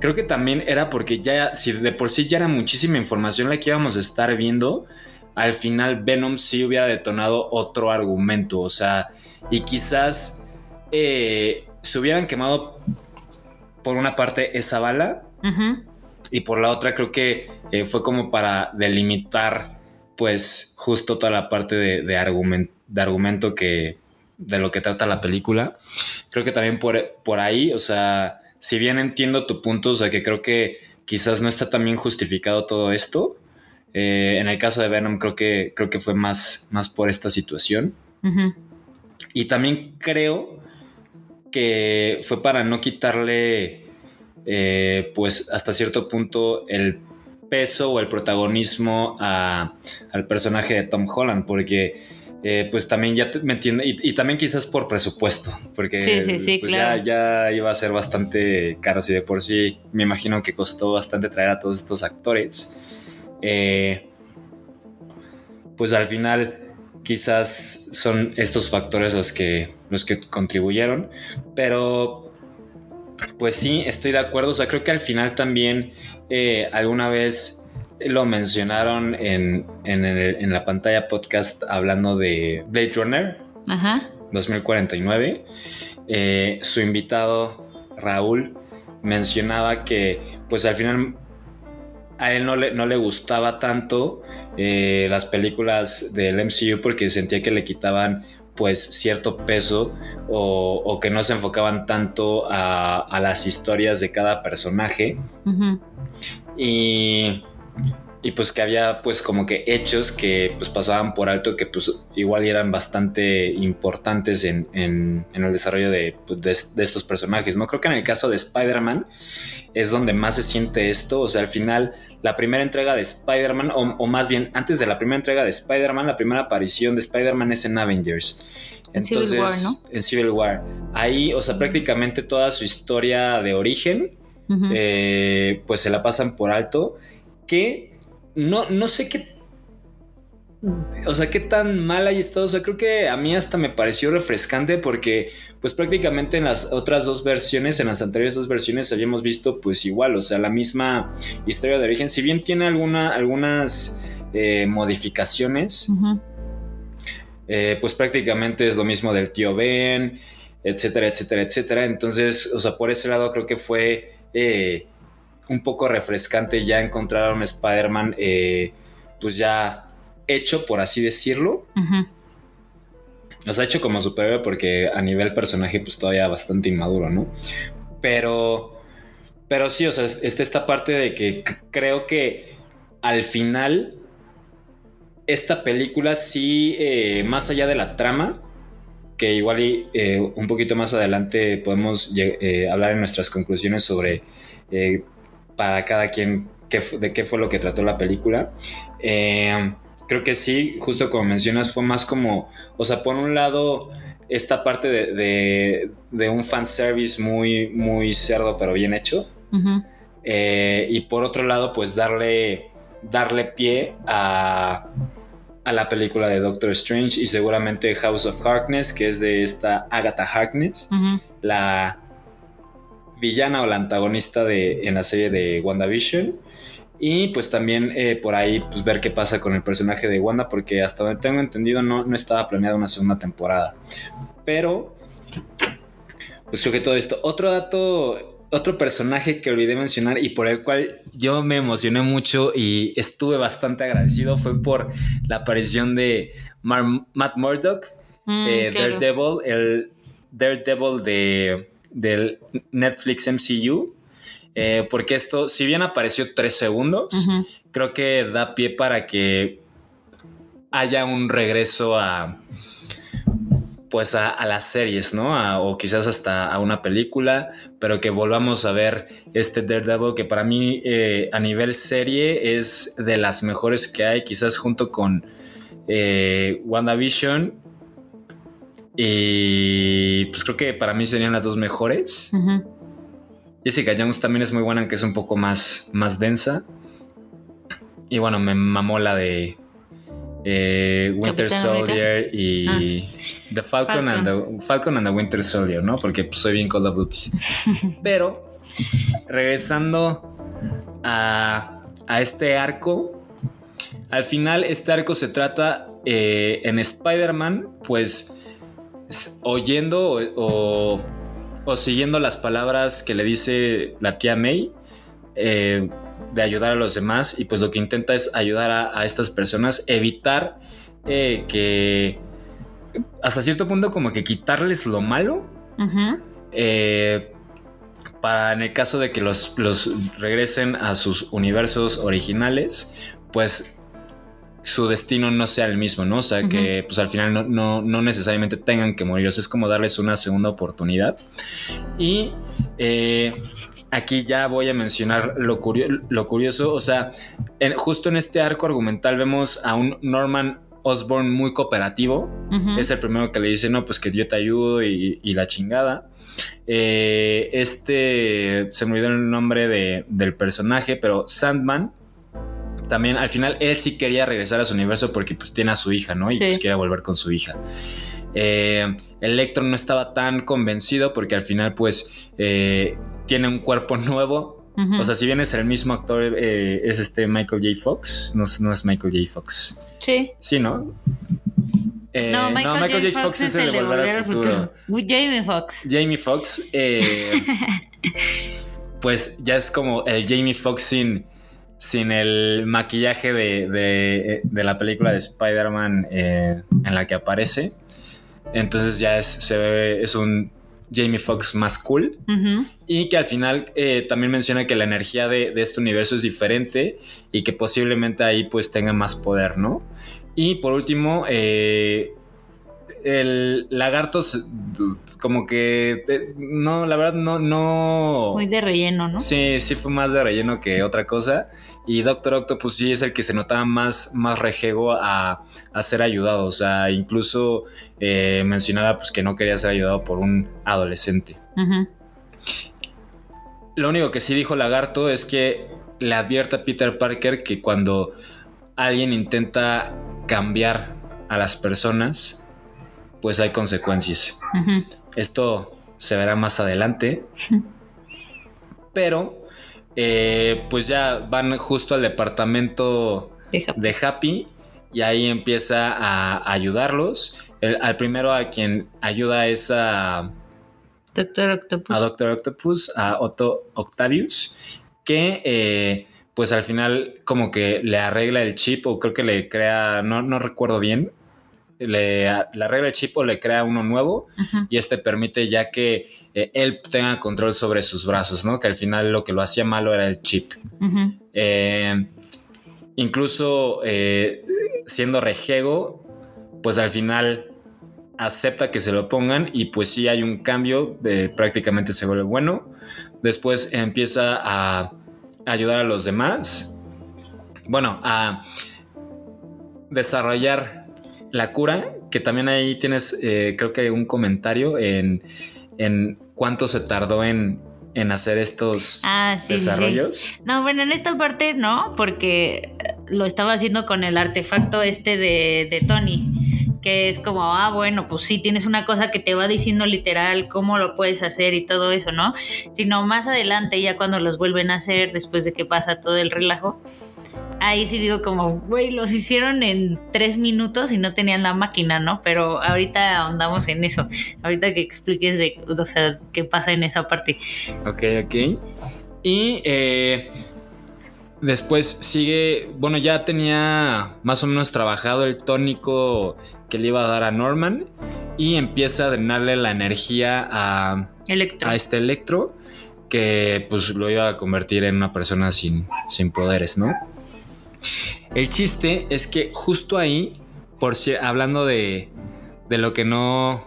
creo que también era porque ya, si de por sí ya era muchísima información la que íbamos a estar viendo, al final Venom sí hubiera detonado otro argumento, o sea, y quizás eh, se hubieran quemado por una parte esa bala Ujú. y por la otra creo que eh, fue como para delimitar pues justo toda la parte de, de, de argumento que de lo que trata la película. Creo que también por, por ahí, o sea, si bien entiendo tu punto, o sea, que creo que quizás no está tan bien justificado todo esto. eh, en el caso de Venom creo que, creo que fue más, más por esta situación. Y también creo que fue para no quitarle, eh, pues hasta cierto punto, el peso o el protagonismo a- al personaje de Tom Holland, porque eh, pues también ya te- me entiende, y, y también quizás por presupuesto, porque Sí, sí, sí, pues, claro. ya, ya iba a ser bastante caro, si de por sí me imagino que costó bastante traer a todos estos actores. Eh, pues al final quizás son estos factores los que, los que contribuyeron, pero pues sí, estoy de acuerdo, o sea, creo que al final también eh, alguna vez lo mencionaron en, en, el- en la pantalla podcast hablando de Blade Runner Ajá. 2049. Eh, su invitado Raúl mencionaba que pues al final a él no le, no le gustaba tanto eh, las películas del MCU porque sentía que le quitaban pues cierto peso o, o que no se enfocaban tanto a, a las historias de cada personaje y y pues que había pues como que hechos que pues pasaban por alto que pues igual eran bastante importantes en, en- en el desarrollo de, pues, de- de estos personajes, ¿no? Creo que en el caso de Spider-Man es donde más se siente esto, o sea, al final la primera entrega de Spider-Man, o, o más bien antes de la primera entrega de Spider-Man, la primera aparición de Spider-Man es en Avengers. En Civil War, ¿no? En Civil War. Ahí, o sea, prácticamente toda su historia de origen eh, pues se la pasan por alto. Que no, no sé qué. O sea, qué tan mal haya estado. O sea, creo que a mí hasta me pareció refrescante porque, pues prácticamente en las otras dos versiones, en las anteriores dos versiones, habíamos visto, pues igual, o sea, la misma historia de origen. Si bien tiene alguna, algunas eh, modificaciones, eh, pues prácticamente es lo mismo del tío Ben, etcétera, etcétera, etcétera. Entonces, o sea, por ese lado creo que fue eh, un poco refrescante ya encontrar a un Spider-Man, eh, pues ya hecho, por así decirlo. Ujú. O sea, hecho como superhéroe porque a nivel personaje, pues todavía bastante inmaduro, ¿no? Pero, pero sí, o sea, está esta parte de que creo que al final esta película sí, eh, más allá de la trama, que igual y eh, un poquito más adelante podemos eh, hablar en nuestras conclusiones sobre para cada quien qué de qué fue lo que trató la película. Eh, creo que sí, justo como mencionas, fue más como, o sea, por un lado, esta parte de, de, de un fanservice muy, muy cerdo, pero bien hecho. Eh, y por otro lado, pues darle, darle pie a, a la película de Doctor Strange y seguramente House of Harkness, que es de esta Agatha Harkness, la villana o la antagonista de, en la serie de WandaVision. Y pues también eh, por ahí pues ver qué pasa con el personaje de Wanda, porque hasta donde tengo entendido no, no estaba planeada una segunda temporada. Pero, pues creo que todo esto. Otro dato, otro personaje que olvidé mencionar y por el cual yo me emocioné mucho y estuve bastante agradecido fue por la aparición de Mar- Matt Murdock, Mm, eh, claro. Daredevil, el Daredevil de, del Netflix MCU. eh, porque esto, si bien apareció tres segundos, creo que da pie para que haya un regreso a pues a, a las series, ¿no? A- o quizás hasta a una película, pero que volvamos a ver este Daredevil que para mí eh, a nivel serie es de las mejores que hay, quizás junto con eh, WandaVision. Y pues creo que para mí serían las dos mejores. Jessica Jones también es muy buena, aunque es un poco más, más densa. Y bueno, me mamó la de eh, Winter Capitán Soldier y The Falcon, Falcon. And the, Falcon and the Winter Soldier, ¿no? Porque pues, soy bien Call of Duty. Pero, regresando a, a este arco, al final este arco se trata eh, en Spider-Man, pues oyendo o, o- o siguiendo las palabras que le dice la tía May eh, de ayudar a los demás y pues lo que intenta es ayudar a, a estas personas, evitar eh, que hasta cierto punto como que quitarles lo malo eh, para en el caso de que los, los regresen a sus universos originales, pues su destino no sea el mismo, ¿no? O sea, que pues al final no, no, no necesariamente tengan que morir, o sea, es como darles una segunda oportunidad. Y eh, aquí ya voy a mencionar lo, curio- lo curioso, o sea, en- justo en este arco argumental vemos a un Norman Osborn muy cooperativo, es el primero que le dice, no, pues que yo te ayudo y, y la chingada. Eh, este, se me olvidó el nombre de- del personaje, pero Sandman, también al final él sí quería regresar a su universo porque pues tiene a su hija, ¿no? Y Sí. pues quiere volver con su hija. Eh, Electro no estaba tan convencido porque al final pues eh, tiene un cuerpo nuevo. O sea, si bien es el mismo actor, eh, es este Michael J. Fox, no, es- no es Michael J. Fox. sí. Sí, ¿no? Eh, No, Michael, J. Fox, es el de Volver al Futuro. Jamie Fox. Jamie Foxx, eh, pues ya es como el Jamie Foxx sin, sin el maquillaje de, de- de la película de Spider-Man eh, en la que aparece. Entonces ya es, se ve, es un Jamie Foxx más cool. Y que al final eh, también menciona que la energía de, de este universo es diferente y que posiblemente ahí pues tenga más poder, ¿no? Y por último, eh, el lagarto se- como que... no, la verdad no... no Muy de relleno, ¿no? Sí, sí fue más de relleno que otra cosa. Y Doctor Octopus sí es el que se notaba más, más rejego a, a ser ayudado. O sea, incluso eh, mencionaba pues, que no quería ser ayudado por un adolescente. Lo único que sí dijo Lagarto es que le advierte a Peter Parker que cuando alguien intenta cambiar a las personas, pues hay consecuencias. Esto se verá más adelante. Pero, eh, pues ya van justo al departamento de Happy y ahí empieza a ayudarlos. El- al primero a quien ayuda es a, Doctor Octopus. a Doctor Octopus, a Otto Octavius, que eh, pues al final como que le arregla el chip o creo que le crea, no, no recuerdo bien, le, le arregla el chip o le crea uno nuevo y este permite ya que eh, él tenga control sobre sus brazos, ¿no? Que al final lo que lo hacía malo era el chip. Eh, incluso eh, siendo rejego, pues al final acepta que se lo pongan y pues sí hay un cambio, prácticamente se vuelve bueno. Después empieza a ayudar a los demás. Bueno, a desarrollar la cura, que también ahí tienes, eh, creo que un comentario en, en cuánto se tardó en, en hacer estos Ah, sí, sí, sí. desarrollos. No, bueno, en esta parte no, porque eh, lo estaba haciendo con el artefacto este de, de Tony, que es como, ah, bueno, pues sí, tienes una cosa que te va diciendo literal cómo lo puedes hacer y todo eso, ¿no? Sino más adelante, ya cuando los vuelven a hacer, después de que pasa todo el relajo, ahí sí digo como, güey, los hicieron en tres minutos y no tenían la máquina, ¿no? Pero ahorita ahondamos en eso, ahorita que expliques de, o sea, qué pasa en esa parte. Ok, ok. Y eh, después sigue, bueno, ya tenía más o menos trabajado el tónico que le iba a dar a Norman y empieza a drenarle la energía a, Electro. a este Electro que pues lo iba a convertir en una persona sin, sin poderes, ¿no? El chiste es que justo ahí, por si hablando de, de lo que no,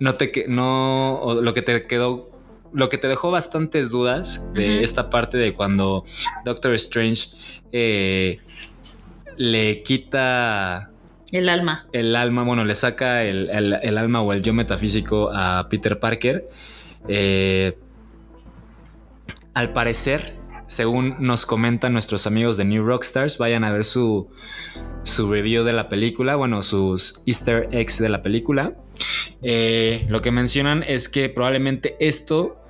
no te no, o lo que te quedó, lo que te dejó bastantes dudas de esta parte de cuando Doctor Strange eh, le quita El alma. el alma, bueno, le saca el, el- el alma o el yo metafísico a Peter Parker. Eh, al parecer, según nos comentan nuestros amigos de New Rockstars, vayan a ver su, su review de la película, bueno, sus easter eggs de la película. Eh, lo que mencionan es que probablemente esto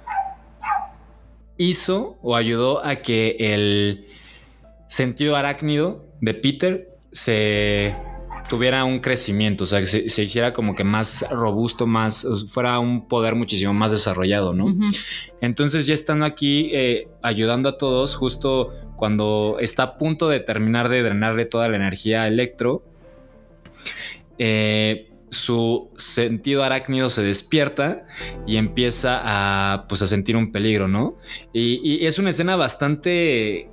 hizo o ayudó a que el sentido arácnido de Peter se tuviera un crecimiento, o sea, que se, se hiciera como que más robusto, más, fuera un poder muchísimo más desarrollado, ¿no? Entonces ya estando aquí eh, ayudando a todos, justo cuando está a punto de terminar de drenarle toda la energía a Electro, eh, su sentido arácnido se despierta y empieza a, pues, a sentir un peligro, ¿no? Y, y es una escena bastante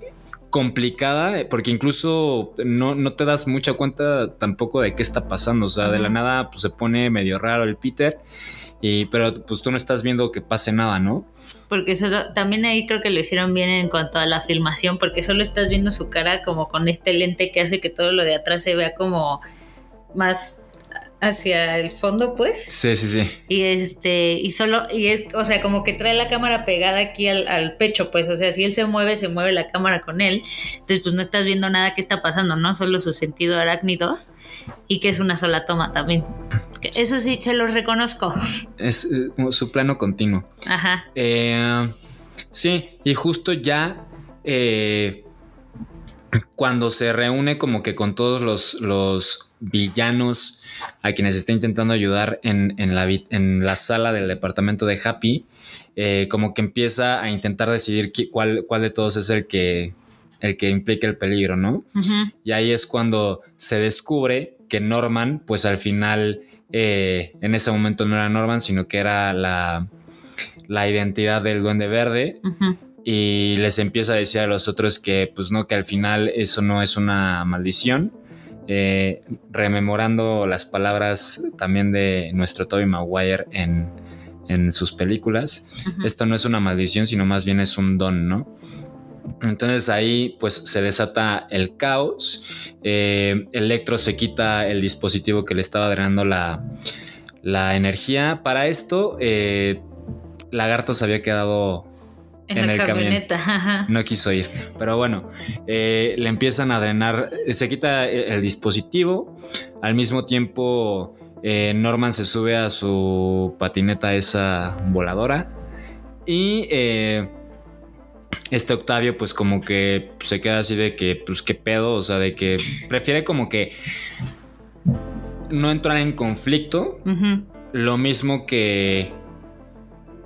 complicada porque incluso no, no te das mucha cuenta tampoco de qué está pasando, o sea, de la nada pues se pone medio raro el Peter. Y, pero pues tú no estás viendo que pase nada, ¿no? Porque solo, también ahí creo que lo hicieron bien en cuanto a la filmación, porque solo estás viendo su cara como con este lente que hace que todo lo de atrás se vea como más hacia el fondo, pues. Sí, sí, sí. Y este, y solo, y es, o sea, como que trae la cámara pegada aquí al, al pecho, pues, o sea, si él se mueve, se mueve la cámara con él. Entonces, pues no estás viendo nada que está pasando, ¿no? Solo su sentido arácnido. Y que es una sola toma también. Que Eso sí, se los reconozco. Es eh, su plano continuo. Ajá. Eh, sí, y justo ya eh, cuando se reúne como que con todos los, los villanos a quienes está intentando ayudar en, en la, en la sala del departamento de Happy, eh, como que empieza a intentar decidir qui- cuál, cuál de todos es el que, el que implica el peligro, ¿no? Y ahí es cuando se descubre que Norman, pues al final eh, en ese momento no era Norman, sino que era la, la identidad del duende verde. Y les empieza a decir a los otros que, pues no, que al final eso no es una maldición. Eh, rememorando las palabras también de nuestro Toby Maguire en, en sus películas. Esto no es una maldición, sino más bien es un don, ¿no? Entonces ahí pues se desata el caos. Eh, Electro se quita el dispositivo que le estaba drenando la, la energía. Para esto, eh, Lagarto se había quedado En, En la el camión. camioneta. ajá. no quiso ir. Pero bueno, eh, le empiezan a drenar, se quita el, el dispositivo. Al mismo tiempo, eh, Norman se sube a su patineta esa voladora. Y eh, este Octavio pues como que se queda así de que, pues qué pedo, o sea, de que prefiere como que no entrar en conflicto. Lo mismo que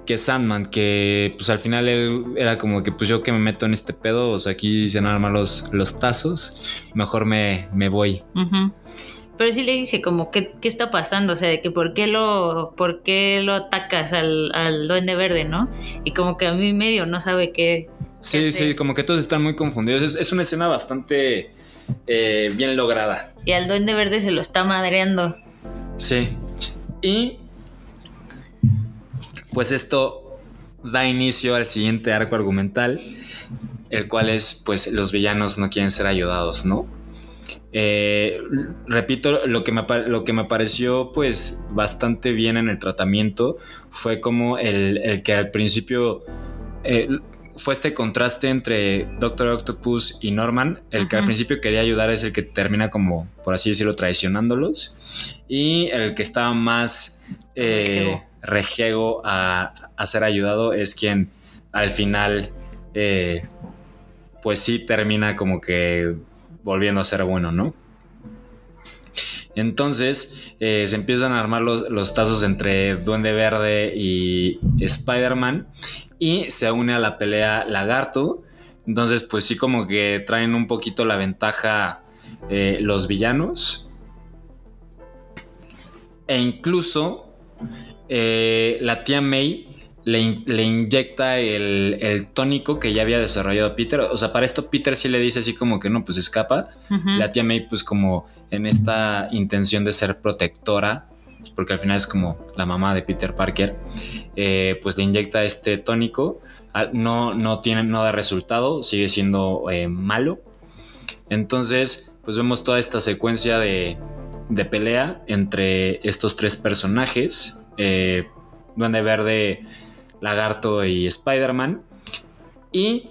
que Sandman, que pues al final él era como que pues yo que me meto en este pedo, o sea, aquí se armar los, los tazos, mejor me, me voy. Pero sí le dice como ¿qué, qué está pasando, o sea, de que por qué lo, por qué lo atacas al, al duende verde, ¿no? Y como que a mí medio no sabe qué. Sí, qué sí, hacer. como que todos están muy confundidos. Es, es una escena bastante eh, bien lograda. Y al duende verde se lo está madreando. Sí. Y pues esto da inicio al siguiente arco argumental, el cual es pues los villanos no quieren ser ayudados, ¿no? Eh, repito, lo que, me, lo que me pareció pues bastante bien en el tratamiento fue como el, el que al principio eh, fue este contraste entre Doctor Octopus y Norman. El que al principio quería ayudar es el que termina como, por así decirlo, traicionándolos. Y el que estaba más eh, rejego a, ser ayudado es quien al final, eh, pues sí termina como que volviendo a ser bueno, ¿no? Entonces eh, se empiezan a armar los, los tazos entre Duende Verde y Spider-Man y se une a la pelea Lagarto. Entonces pues sí como que traen un poquito la ventaja eh, los villanos. E incluso eh, la tía May le, in- le inyecta el, el tónico que ya había desarrollado Peter. O sea, para esto Peter sí le dice así como que no, pues escapa. La tía May, pues como en esta intención de ser protectora, porque al final es como la mamá de Peter Parker, eh, pues le inyecta este tónico. No, no tiene, no da resultado, sigue siendo eh, malo. Entonces, pues vemos toda esta secuencia de, de pelea entre estos tres personajes, eh, Duende Verde, Lagarto y Spider-Man. Y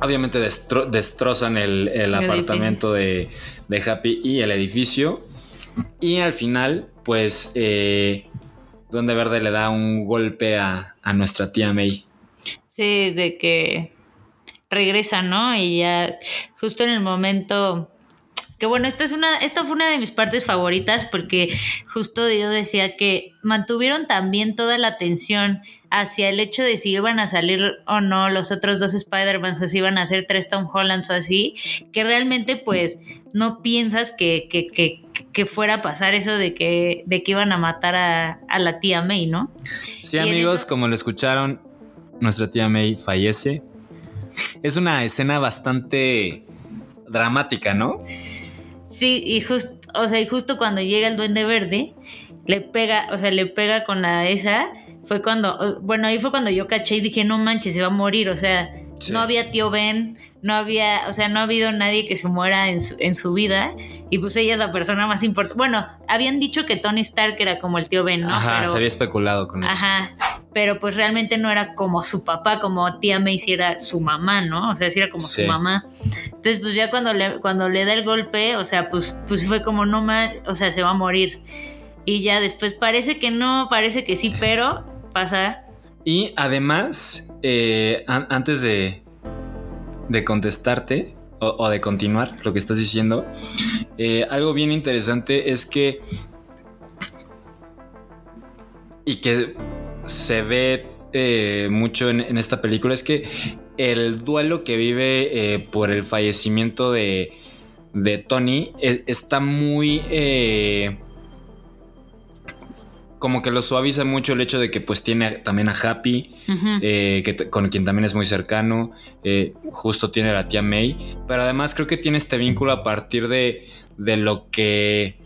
obviamente destro- destrozan el, apartamento de, de Happy y el edificio. Y al final, pues, eh, Duende Verde le da un golpe a, a nuestra tía May. Sí, de que regresa, ¿no? Y ya justo en el momento que bueno, esta es una esta fue una de mis partes favoritas porque justo yo decía que mantuvieron también toda la atención hacia el hecho de si iban a salir o no los otros dos Spider-Man, o si iban a ser tres Tom Hollands o así, que realmente pues no piensas que, que, que, que fuera a pasar eso de que, de que iban a matar a, a la tía May, ¿no? Sí, Y amigos, eso- como lo escucharon, nuestra tía May fallece. Es una escena bastante dramática, ¿no? Sí, y justo, o sea, y justo cuando llega el duende verde, le pega, o sea, le pega con la esa, fue cuando, bueno, ahí fue cuando yo caché y dije, no manches, se va a morir, o sea, Sí. no había tío Ben, no había, o sea, no ha habido nadie que se muera en su, en su vida, y pues ella es la persona más importante. Bueno, habían dicho que Tony Stark era como el tío Ben, ¿no? Ajá, Pero- se había especulado con eso. Ajá, pero pues realmente no era como su papá, como tía May sí era su mamá, ¿no? O sea, sí era como Sí. su mamá. Entonces, pues ya cuando le, cuando le da el golpe, o sea, pues, pues fue como no más, o sea, se va a morir. Y ya después parece que no, parece que sí, pero pasa. Y además, eh, an- antes de, de contestarte o, de continuar lo que estás diciendo, eh, algo bien interesante es que y que se ve eh, mucho en, esta película es que el duelo que vive eh, por el fallecimiento de, de Tony es- está muy... como que lo suaviza mucho el hecho de que pues tiene también a Happy, eh, que con quien también es muy cercano, eh, justo tiene a la tía May, pero además creo que tiene este vínculo a partir de, de lo que...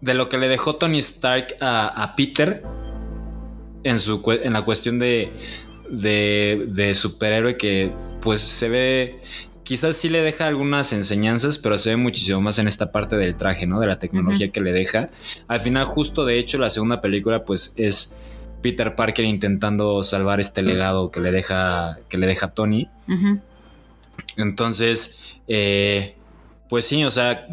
De lo que le dejó Tony Stark a, a Peter en, su, en la cuestión de, de, de superhéroe que pues se ve... Quizás sí le deja algunas enseñanzas, pero se ve muchísimo más en esta parte del traje, ¿no? De la tecnología que le deja. Al final, justo de hecho, la segunda película, pues es Peter Parker intentando salvar este legado que le deja, que le deja Tony. Entonces, eh, pues sí, o sea,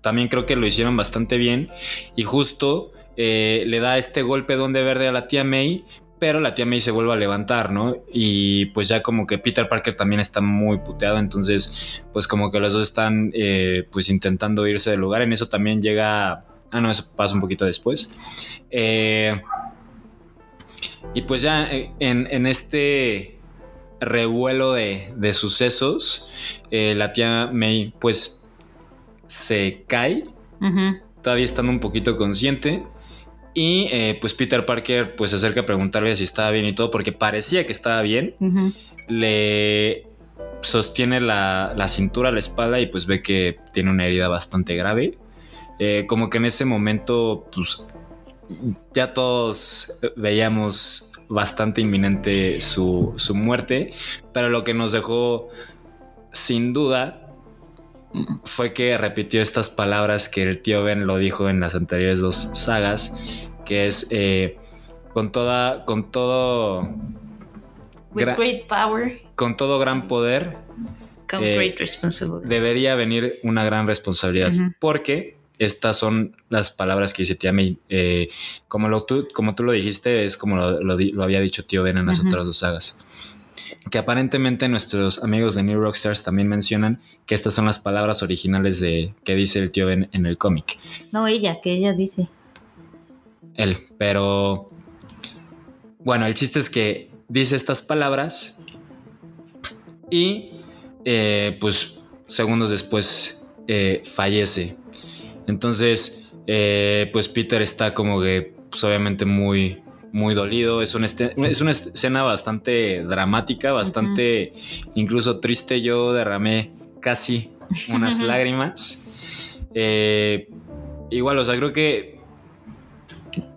también creo que lo hicieron bastante bien. Y justo eh, le da este golpe donde verde a la tía May, pero la tía May se vuelve a levantar, ¿no? Y pues ya como que Peter Parker también está muy puteado, entonces pues como que los dos están eh, pues intentando irse del lugar. En eso también llega... Ah, no, eso pasa un poquito después. Eh, y pues ya eh, en, en este revuelo de, de sucesos, eh, la tía May pues se cae, todavía estando un poquito consciente. Y eh, pues Peter Parker pues se acerca a preguntarle si estaba bien y todo, porque parecía que estaba bien. Le sostiene la, la cintura, la espalda y pues ve que tiene una herida bastante grave. Eh, como que en ese momento pues ya todos veíamos bastante inminente su, su muerte, pero lo que nos dejó sin duda fue que repitió estas palabras que el tío Ben lo dijo en las anteriores dos sagas, que es eh, con toda, con todo, With Gra- great power con todo gran poder comes Eh, great responsibility. debería venir una gran responsabilidad, porque estas son las palabras que dice tía May. Eh, como, lo, tú, como tú lo dijiste, es como lo, lo había dicho tío Ben en las Ujú. otras dos sagas. Que aparentemente nuestros amigos de New Rockstars también mencionan que estas son las palabras originales de que dice el tío Ben en el cómic. No, ella, que ella dice. Él, pero bueno, el chiste es que dice estas palabras y eh, pues segundos después eh, fallece. Entonces, eh, pues Peter está como que pues, obviamente muy, muy dolido. Es una, este- es una escena bastante dramática, bastante incluso triste. Yo derramé casi unas lágrimas. Eh, igual, o sea, creo que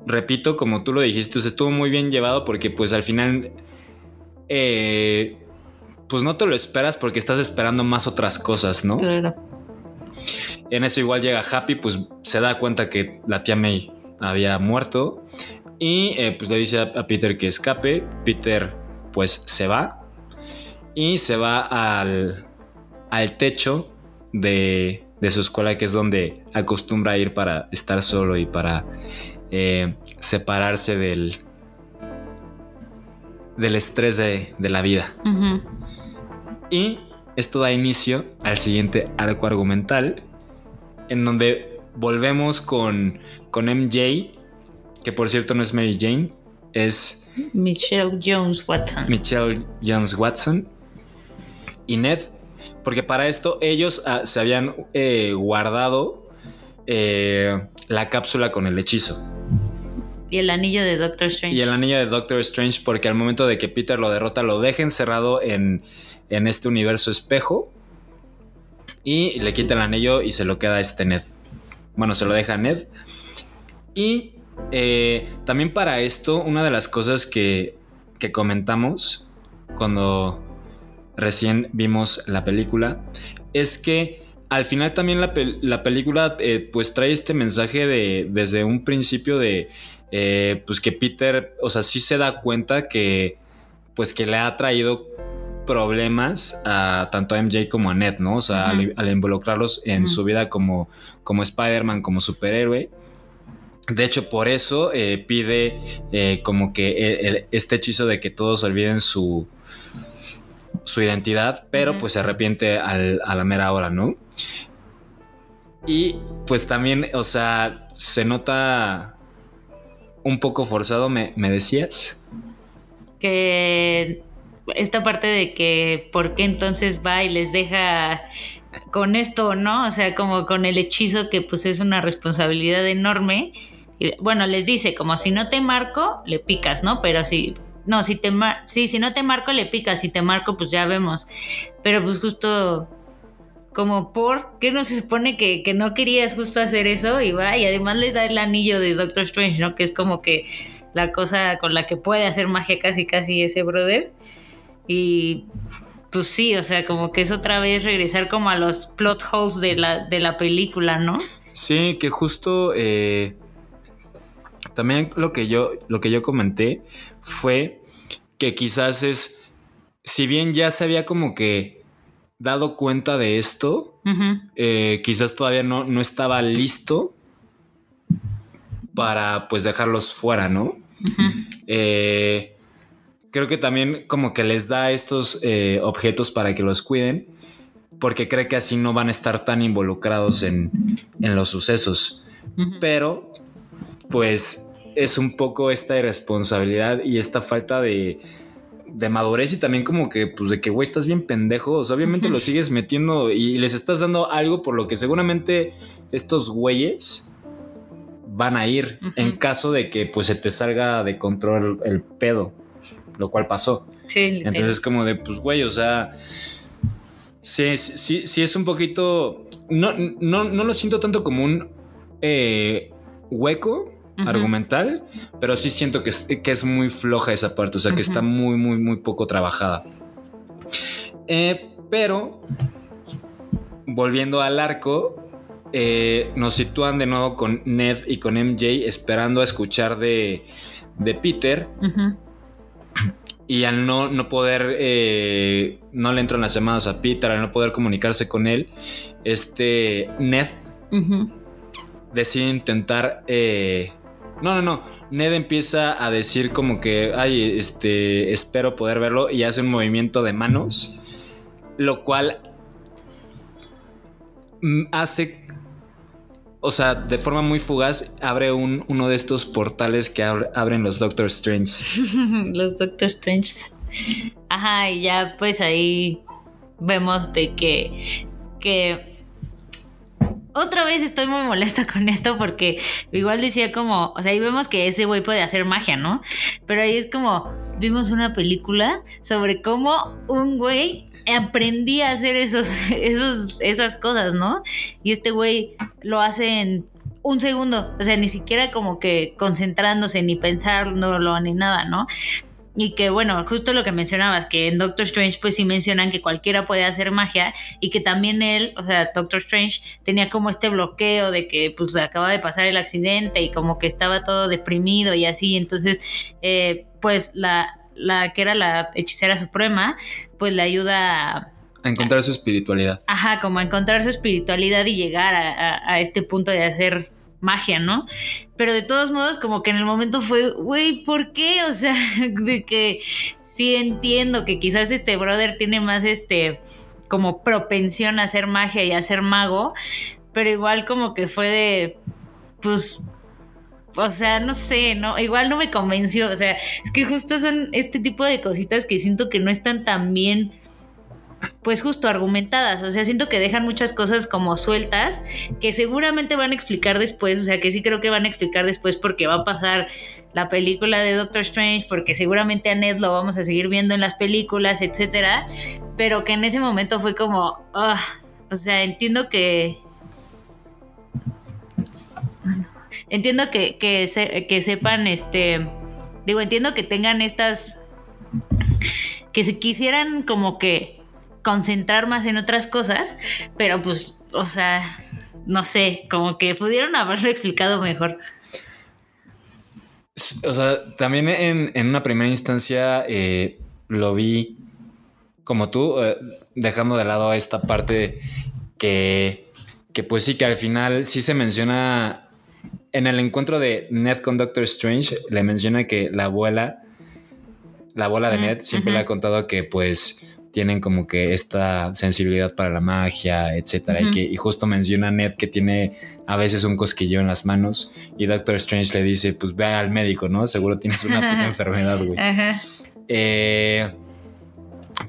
repito, como tú lo dijiste, o sea, estuvo muy bien llevado porque pues al final eh, pues no te lo esperas porque estás esperando más otras cosas, ¿no? Claro. En eso igual llega Happy, pues se da cuenta que la tía May había muerto y eh, pues le dice a, Peter que escape. Peter pues se va y se va al, al techo de, de su escuela que es donde acostumbra ir para estar solo y para eh, separarse del, del estrés de, de la vida. Y esto da inicio al siguiente arco argumental, en donde volvemos con, con MJ, que por cierto no es Mary Jane, es Michelle Jones Watson. Michelle Jones Watson y Ned, porque para esto ellos ah, se habían eh, guardado eh, la cápsula con el hechizo. Y el anillo de Doctor Strange. Y el anillo de Doctor Strange, porque al momento de que Peter lo derrota, lo deja encerrado en, en este universo espejo. Y le quita el anillo y se lo queda a este Ned. Bueno, se lo deja a Ned. Y eh, también para esto, una de las cosas que, que comentamos cuando recién vimos la película es que al final también la, pel- la película eh, pues trae este mensaje de desde un principio de eh, pues que Peter, o sea, sí se da cuenta que pues que le ha traído problemas a tanto a MJ como a Ned, ¿no? O sea, al, al involucrarlos en su vida como, como Spider-Man, como superhéroe. De hecho, por eso eh, pide eh, como que el- el- este hechizo de que todos olviden su, su identidad, pero pues se arrepiente al- a la mera hora, ¿no? Y pues también, o sea, se nota un poco forzado, me, me decías. Que esta parte de que por qué entonces va y les deja con esto, ¿no? O sea, como con el hechizo que pues es una responsabilidad enorme. Bueno, les dice, como si no te marco, le picas, ¿no? Pero si, no, si te mar sí, si no te marco, le picas, si te marco, pues ya vemos. Pero pues justo como por, ¿qué no se supone que, que no querías justo hacer eso? Y va, y además les da el anillo de Doctor Strange, ¿no? Que es como que la cosa con la que puede hacer magia casi casi ese brother. Y pues sí, o sea, como que es otra vez regresar como a los plot holes de la, de la película, ¿no? Sí, que justo eh, también lo que yo lo que yo comenté fue que quizás es si bien ya se había como que dado cuenta de esto, eh, quizás todavía no, no estaba listo para pues dejarlos fuera, ¿no? Eh, creo que también como que les da estos eh, objetos para que los cuiden, porque cree que así no van a estar tan involucrados en, en los sucesos. Pero, pues, es un poco esta irresponsabilidad y esta falta de, de madurez y también como que, pues, de que, güey, estás bien pendejo. O sea, obviamente lo sigues metiendo y les estás dando algo por lo que seguramente estos güeyes van a ir en caso de que, pues, se te salga de control el pedo, lo cual pasó. Sí. Entonces, como de, pues, güey, o sea, sí, sí, sí es un poquito. No, no, no lo siento tanto como un eh, hueco Argumental, pero sí siento que es, que es muy floja esa parte, o sea, que está muy, muy, muy poco trabajada. Eh, pero, volviendo al arco, eh, nos sitúan de nuevo con Ned y con MJ esperando a escuchar de, de Peter. Y al no, no poder, eh, no le entran las llamadas a Peter, al no poder comunicarse con él, este Ned decide intentar... eh, no, no, no. Ned empieza a decir como que, ay, este, espero poder verlo y hace un movimiento de manos, lo cual hace, o sea, de forma muy fugaz, abre un, uno de estos portales que abre- abren los Doctor Strange. Los Doctor Strange. Ajá, y ya pues ahí vemos de que, que otra vez estoy muy molesta con esto porque igual decía como, o sea, ahí vemos que ese güey puede hacer magia, ¿no? Pero ahí es como, vimos una película sobre cómo un güey aprendía a hacer esos, esos, esas cosas, ¿no? Y este güey lo hace en un segundo, o sea, ni siquiera como que concentrándose, ni pensándolo, ni nada, ¿no? Y que bueno, justo lo que mencionabas, que en Doctor Strange pues sí mencionan que cualquiera puede hacer magia y que también él, o sea, Doctor Strange tenía como este bloqueo de que pues acaba de pasar el accidente y como que estaba todo deprimido y así, entonces eh, pues la, la que era la hechicera suprema pues le ayuda a, A encontrar su espiritualidad. ajá, como a encontrar su espiritualidad y llegar a, a- a este punto de hacer magia, ¿no? Pero de todos modos, como que en el momento fue, güey, ¿por qué? O sea, de que sí entiendo que quizás este brother tiene más este como propensión a hacer magia y a ser mago, pero igual como que fue de, pues, o sea, no sé, no, igual no me convenció, o sea, es que justo son este tipo de cositas que siento que no están tan bien pues justo argumentadas, o sea, siento que dejan muchas cosas como sueltas que seguramente van a explicar después, o sea, que sí creo que van a explicar después porque va a pasar la película de Doctor Strange, porque seguramente a Ned lo vamos a seguir viendo en las películas, etcétera, pero que en ese momento fue como, ah, o sea, entiendo que entiendo que, que, se- que sepan, este, digo, entiendo que tengan estas, que se quisieran como que concentrar más en otras cosas, pero pues, o sea, no sé, como que pudieron haberlo explicado mejor. O sea, también en, en una primera instancia eh, lo vi como tú, eh, dejando de lado esta parte que, que pues sí, que al final sí se menciona en el encuentro de Ned con Doctor Strange, le menciona que la abuela, la abuela de Ned, siempre ujú. le ha contado que pues tienen como que esta sensibilidad para la magia, etcétera, y que y justo menciona Ned que tiene a veces un cosquilleo en las manos y Doctor Strange le dice, pues ve al médico, ¿no? Seguro tienes una puta enfermedad, güey. Ajá. Eh,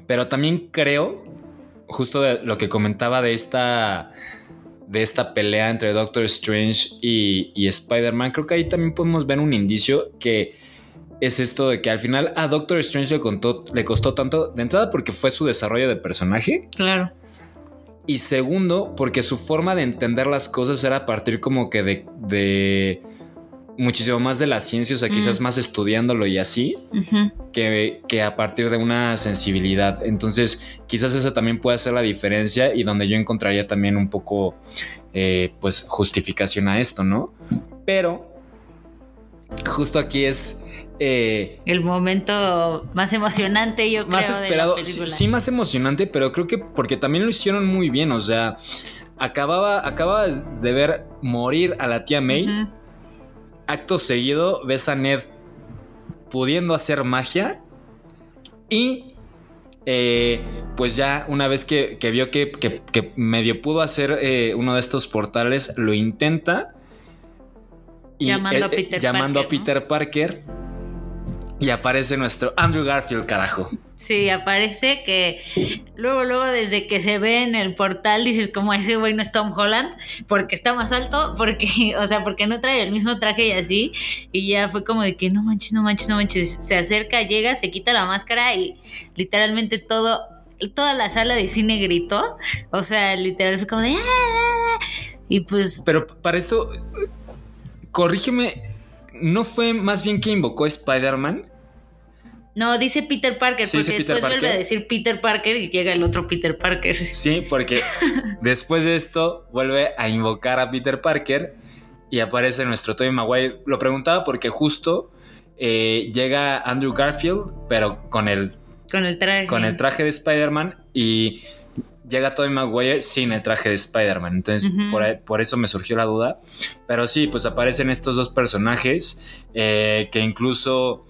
pero también creo justo de lo que comentaba de esta de esta pelea entre Doctor Strange y, y Spider-Man, creo que ahí también podemos ver un indicio que es esto de que al final a Doctor Strange le, contó, le costó tanto, de entrada porque fue su desarrollo de personaje, Claro. y segundo porque su forma de entender las cosas era a partir como que de, de muchísimo más de la ciencia, o sea, Mm. quizás más estudiándolo y así, que, que a partir de una sensibilidad. Entonces, quizás esa también puede ser la diferencia y donde yo encontraría también un poco, eh, pues, justificación a esto, ¿no? Pero, justo aquí es eh, El momento más emocionante, yo más creo, de la esperado, sí, más emocionante, pero creo que porque también lo hicieron muy bien, o sea, acababa, acababa de ver morir a la tía May. Acto seguido ves a Ned pudiendo hacer magia y eh, pues ya una vez que, que vio que, que- que medio pudo hacer eh, uno de estos portales, lo intenta. Llamando a eh, Peter llamando a Parker, ¿no? Peter Parker. Y aparece nuestro Andrew Garfield, carajo. Sí, aparece que luego, luego desde que se ve en el portal dices como ese güey no es Tom Holland porque está más alto, porque, o sea, porque no trae el mismo traje y así, y ya fue como de que no manches, no manches, no manches, se acerca, llega, se quita la máscara y literalmente todo, toda la sala de cine gritó, o sea, literal fue como de... "Ah, ah, ah", Y pues Pero para esto, corrígeme, ¿no fue más bien que invocó a Spider-Man? no, dice Peter Parker, Sí, porque Peter después vuelve a decir Peter Parker y llega el otro Peter Parker. Sí, porque después de esto vuelve a invocar a Peter Parker y aparece nuestro Tobey Maguire. Lo preguntaba porque justo eh, llega Andrew Garfield, pero con el, Con el traje. con el traje de Spider-Man y llega Tobey Maguire sin el traje de Spider-Man. Entonces, por, ahí- por eso me surgió la duda. Pero sí, pues aparecen estos dos personajes eh, que incluso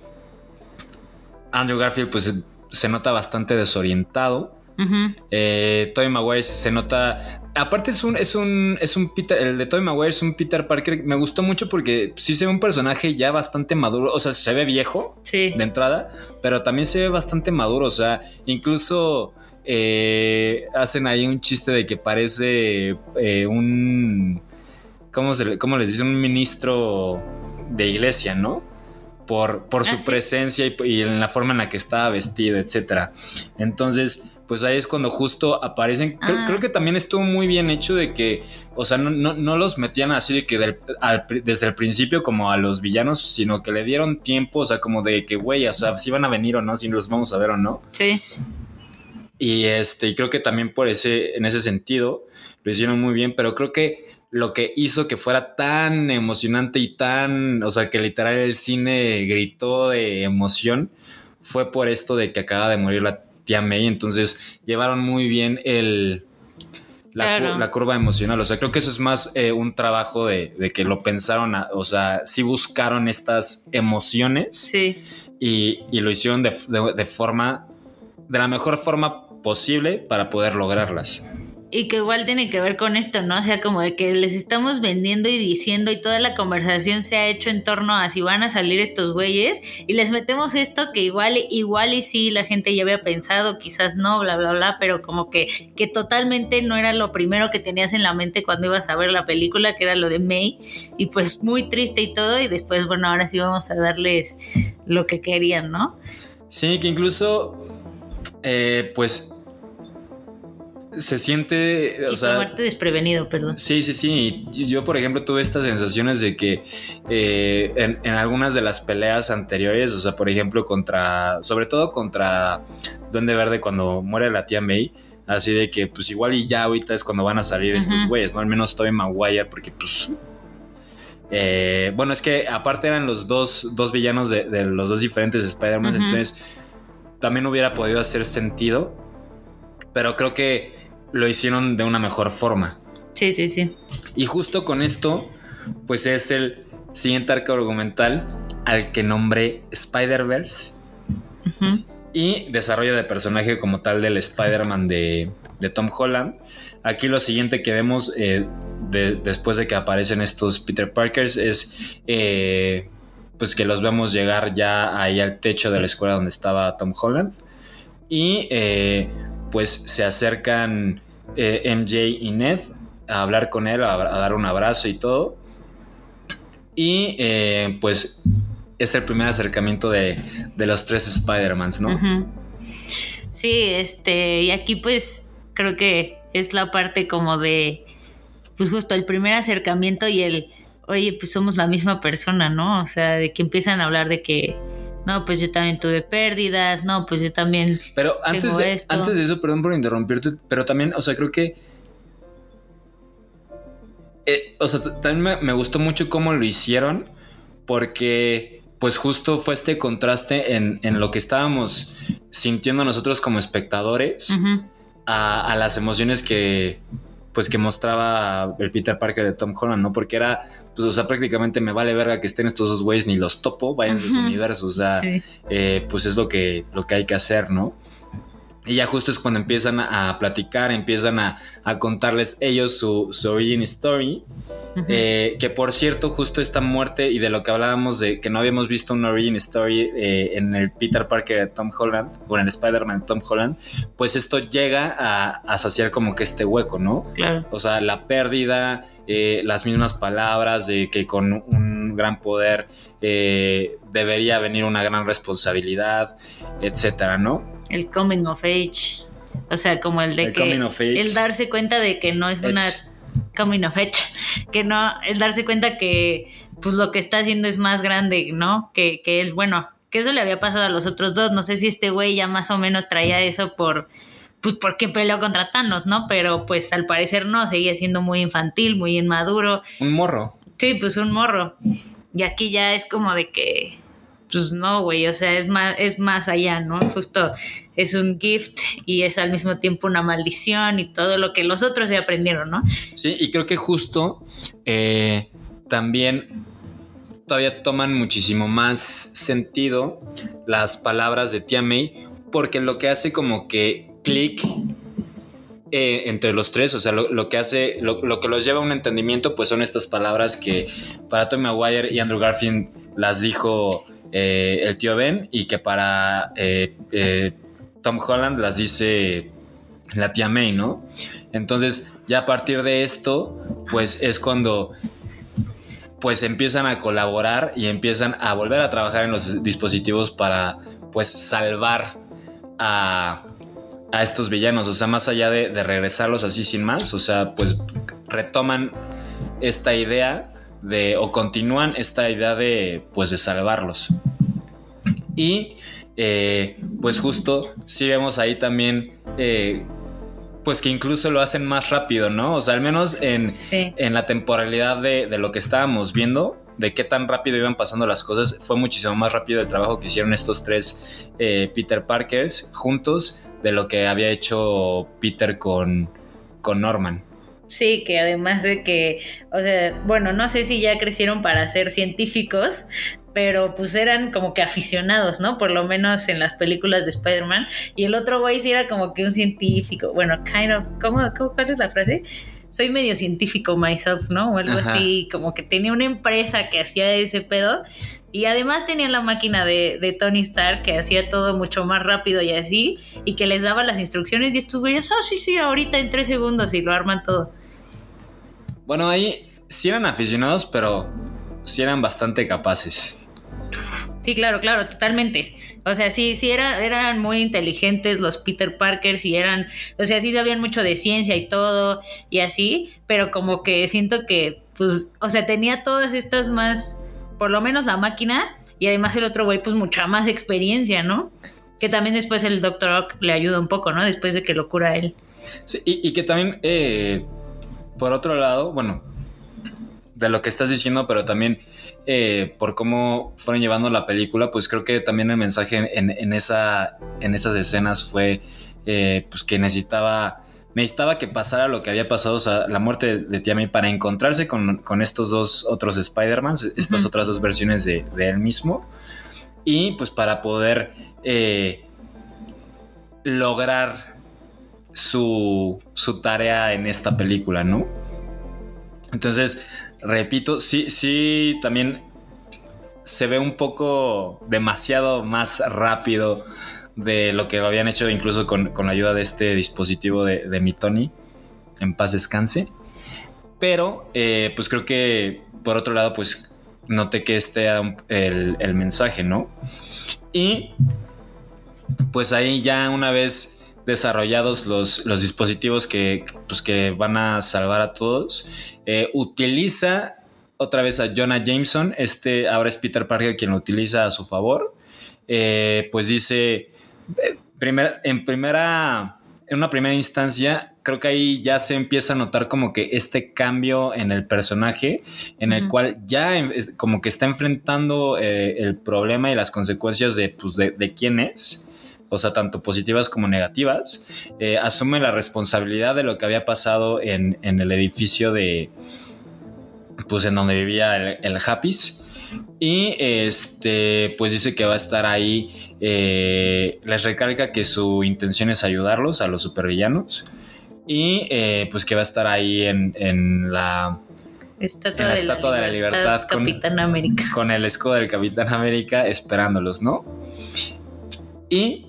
Andrew Garfield pues se nota bastante desorientado. Ujú. Eh, Tobey Maguire se nota. Aparte es un, es un, es un Peter, el de Tobey Maguire es un Peter Parker. Me gustó mucho porque sí se ve un personaje ya bastante maduro. O sea, se ve viejo Sí. de entrada, pero también se ve bastante maduro. O sea, incluso eh, hacen ahí un chiste de que parece eh, un. ¿cómo, se, cómo les dice? Un ministro de iglesia, ¿no? Por, por su Ah, sí. presencia y, y en la forma en la que estaba vestido, etcétera. Entonces, pues ahí es cuando justo aparecen. Creo, Ah. creo que también estuvo muy bien hecho de que, o sea, no, no- no los metían así de que del- al pri- desde el principio como a los villanos, sino que le dieron tiempo, o sea, como de que, güey, o sea, si van a venir o no, si los vamos a ver o no. Sí. Y este, y creo que también por ese, en ese sentido, lo hicieron muy bien, pero creo que lo que hizo que fuera tan emocionante y tan, o sea, que literal el cine gritó de emoción, fue por esto de que acaba de morir la tía May, entonces llevaron muy bien el... La, curva emocional, o sea, creo que eso es más eh, un trabajo de, de que lo pensaron, a- o sea, sí buscaron estas emociones Sí. y, y lo hicieron de, de- de forma, de la mejor forma posible para poder lograrlas. Y que igual tiene que ver con esto, ¿no? O sea, como de que les estamos vendiendo y diciendo y toda la conversación se ha hecho en torno a si van a salir estos güeyes y les metemos esto que igual, igual y sí la gente ya había pensado, quizás no, bla, bla, bla, pero como que, que totalmente no era lo primero que tenías en la mente cuando ibas a ver la película, que era lo de May, y pues muy triste y todo, y después, bueno, ahora sí vamos a darles lo que querían, ¿no? Sí, que incluso, eh, pues, se siente, o y sea, tomarte desprevenido, perdón. Sí, sí, sí. Yo, por ejemplo, tuve estas sensaciones de que eh, en, en algunas de las peleas anteriores, o sea, por ejemplo, contra, sobre todo contra Duende Verde cuando muere la tía May, así de que, pues igual y ya ahorita es cuando van a salir estos güeyes, ¿no? Al menos Tobey Maguire, porque pues... eh, bueno, es que aparte eran los dos, dos villanos de, de los dos diferentes Spider-Man, entonces también hubiera podido hacer sentido, pero creo que lo hicieron de una mejor forma. Sí, sí, sí. Y justo con esto, pues es el siguiente arco argumental al que nombré Spider-Verse y desarrollo de personaje como tal del Spider-Man de, de Tom Holland. Aquí lo siguiente que vemos eh, de- después de que aparecen estos Peter Parkers es eh, pues que los vemos llegar ya ahí al techo de la escuela donde estaba Tom Holland y eh, pues se acercan eh, MJ y Ned a hablar con él, a, dar un abrazo y todo. Y eh, pues es el primer acercamiento de, de los tres Spider-Mans, ¿no? Sí, este, y aquí pues creo que es la parte como de, pues justo el primer acercamiento y el, oye, pues somos la misma persona, ¿no? O sea, de que empiezan a hablar de que, no, pues yo también tuve pérdidas, no, pues yo también, Pero antes Tengo de, esto. antes de eso, perdón por interrumpirte, pero también, o sea, creo que. eh, o sea, también me, me gustó mucho cómo lo hicieron, porque, pues, justo fue este contraste en, en lo que estábamos sintiendo nosotros como espectadores a las emociones que. Pues que mostraba el Peter Parker de Tom Holland, ¿no? Porque era, pues, o sea, prácticamente me vale verga que estén estos dos güeyes, ni los topo, vayan a sus universos, o sea, sí. eh, pues es lo que, lo que hay que hacer, ¿no? Y ya justo es cuando empiezan a, platicar, empiezan a, a contarles ellos su, su origin story. Eh, que por cierto, justo esta muerte y de lo que hablábamos de que no habíamos visto una origin story eh, en el Peter Parker de Tom Holland o en el Spider-Man de Tom Holland, pues esto llega a, a saciar como que este hueco, ¿no? claro. O sea, la pérdida, eh, las mismas palabras de que con un gran poder eh, debería venir una gran responsabilidad, etcétera, ¿no? El coming of age. O sea, como el de El que. coming of age. El darse cuenta de que no es una. Coming of age. Que no. El darse cuenta que. Pues lo que está haciendo es más grande, ¿no? Que, que él, bueno. Que eso le había pasado a los otros dos. No sé si este güey ya más o menos traía eso por. Pues porque peleó contra Thanos, ¿no? Pero pues al parecer no. Seguía siendo muy infantil, muy inmaduro. Un morro. Sí, pues un morro. Y aquí ya es como de que, pues no, güey, o sea, es más, es más allá, ¿no? Justo es un gift y es al mismo tiempo una maldición y todo lo que los otros ya aprendieron, ¿no? Sí, y creo que justo eh, también todavía toman muchísimo más sentido las palabras de Tia May, porque lo que hace como que clic eh, entre los tres, o sea, lo, que hace, lo, que los lleva a un entendimiento, pues son estas palabras que para Tom Maguire y Andrew Garfield las dijo eh, el tío Ben y que para eh, Tom Holland las dice la tía May, ¿no? Entonces, ya a partir de esto, pues es cuando pues empiezan a colaborar y empiezan a volver a trabajar en los dispositivos para pues salvar a, a estos villanos. O sea, más allá de, de regresarlos así sin más, o sea, pues retoman esta idea de, o continúan esta idea de, pues de salvarlos. Y eh, pues justo si vemos ahí también, eh, pues que incluso lo hacen más rápido, ¿no? O sea, al menos en, Sí. en la temporalidad de, de lo que estábamos viendo, de qué tan rápido iban pasando las cosas, fue muchísimo más rápido el trabajo que hicieron estos tres eh, Peter Parkers juntos de lo que había hecho Peter con, con Norman. Sí, que además de que, o sea, bueno, no sé si ya crecieron para ser científicos, pero pues eran como que aficionados, ¿no? Por lo menos en las películas de Spider-Man. Y el otro güey sí era como que un científico. Bueno, kind of, ¿cómo, cómo cuál es la frase? Soy medio científico myself, ¿no? O algo Ajá. así, como que tenía una empresa que hacía ese pedo. Y además tenía la máquina de, de Tony Stark que hacía todo mucho más rápido y así. Y que les daba las instrucciones y estos güeyes, ah, sí, sí, ahorita en tres segundos y lo arman todo. Bueno, ahí sí eran aficionados, pero sí eran bastante capaces. Sí, claro, claro, totalmente. O sea, sí, sí era, eran muy inteligentes los Peter Parkers y eran, o sea, sí sabían mucho de ciencia y todo y así, pero como que siento que, pues, o sea, tenía todas estas más, por lo menos la máquina y además el otro güey, pues, mucha más experiencia, ¿no? Que también después el Doctor Ock le ayuda un poco, ¿no? Después de que lo cura él. Sí, y, que también, eh, por otro lado, bueno, de lo que estás diciendo, pero también eh, por cómo fueron llevando la película, pues creo que también el mensaje en, en esa, en esas escenas fue eh, pues que necesitaba, necesitaba que pasara lo que había pasado, o sea, la muerte de, de Tia May para encontrarse con, con estos dos otros Spider-Man, estas Ujú. otras dos versiones de, de él mismo, y pues para poder eh, lograr su, su tarea en esta película, ¿no? Entonces, repito, sí, sí, también se ve un poco demasiado más rápido de lo que lo habían hecho incluso con, con la ayuda de este dispositivo de, de mi Tony. En paz descanse. Pero, eh, pues creo que por otro lado, pues noté que este era el, el mensaje, ¿no? Y pues ahí ya una vez desarrollados los, los dispositivos que, pues, que van a salvar a todos, eh, utiliza otra vez a Jonah Jameson, este ahora es Peter Parker quien lo utiliza a su favor, Eh, pues dice, eh, primer- en primera, en una primera instancia, creo que ahí ya se empieza a notar como que este cambio en el personaje, en el cual ya como que está enfrentando eh, el problema y las consecuencias de, pues, de, de quién es, o sea, tanto positivas como negativas, eh, asume la responsabilidad de lo que había pasado en, en el edificio de, pues en donde vivía el, el Happys. Y este, pues dice que va a estar ahí. eh, les recalca que su intención es ayudarlos a los supervillanos. Y eh, pues que va a estar ahí en, en la, Estatua, En la de, Estatua de la Libertad con- Capitán América. con el escudo del Capitán América esperándolos, ¿no? Y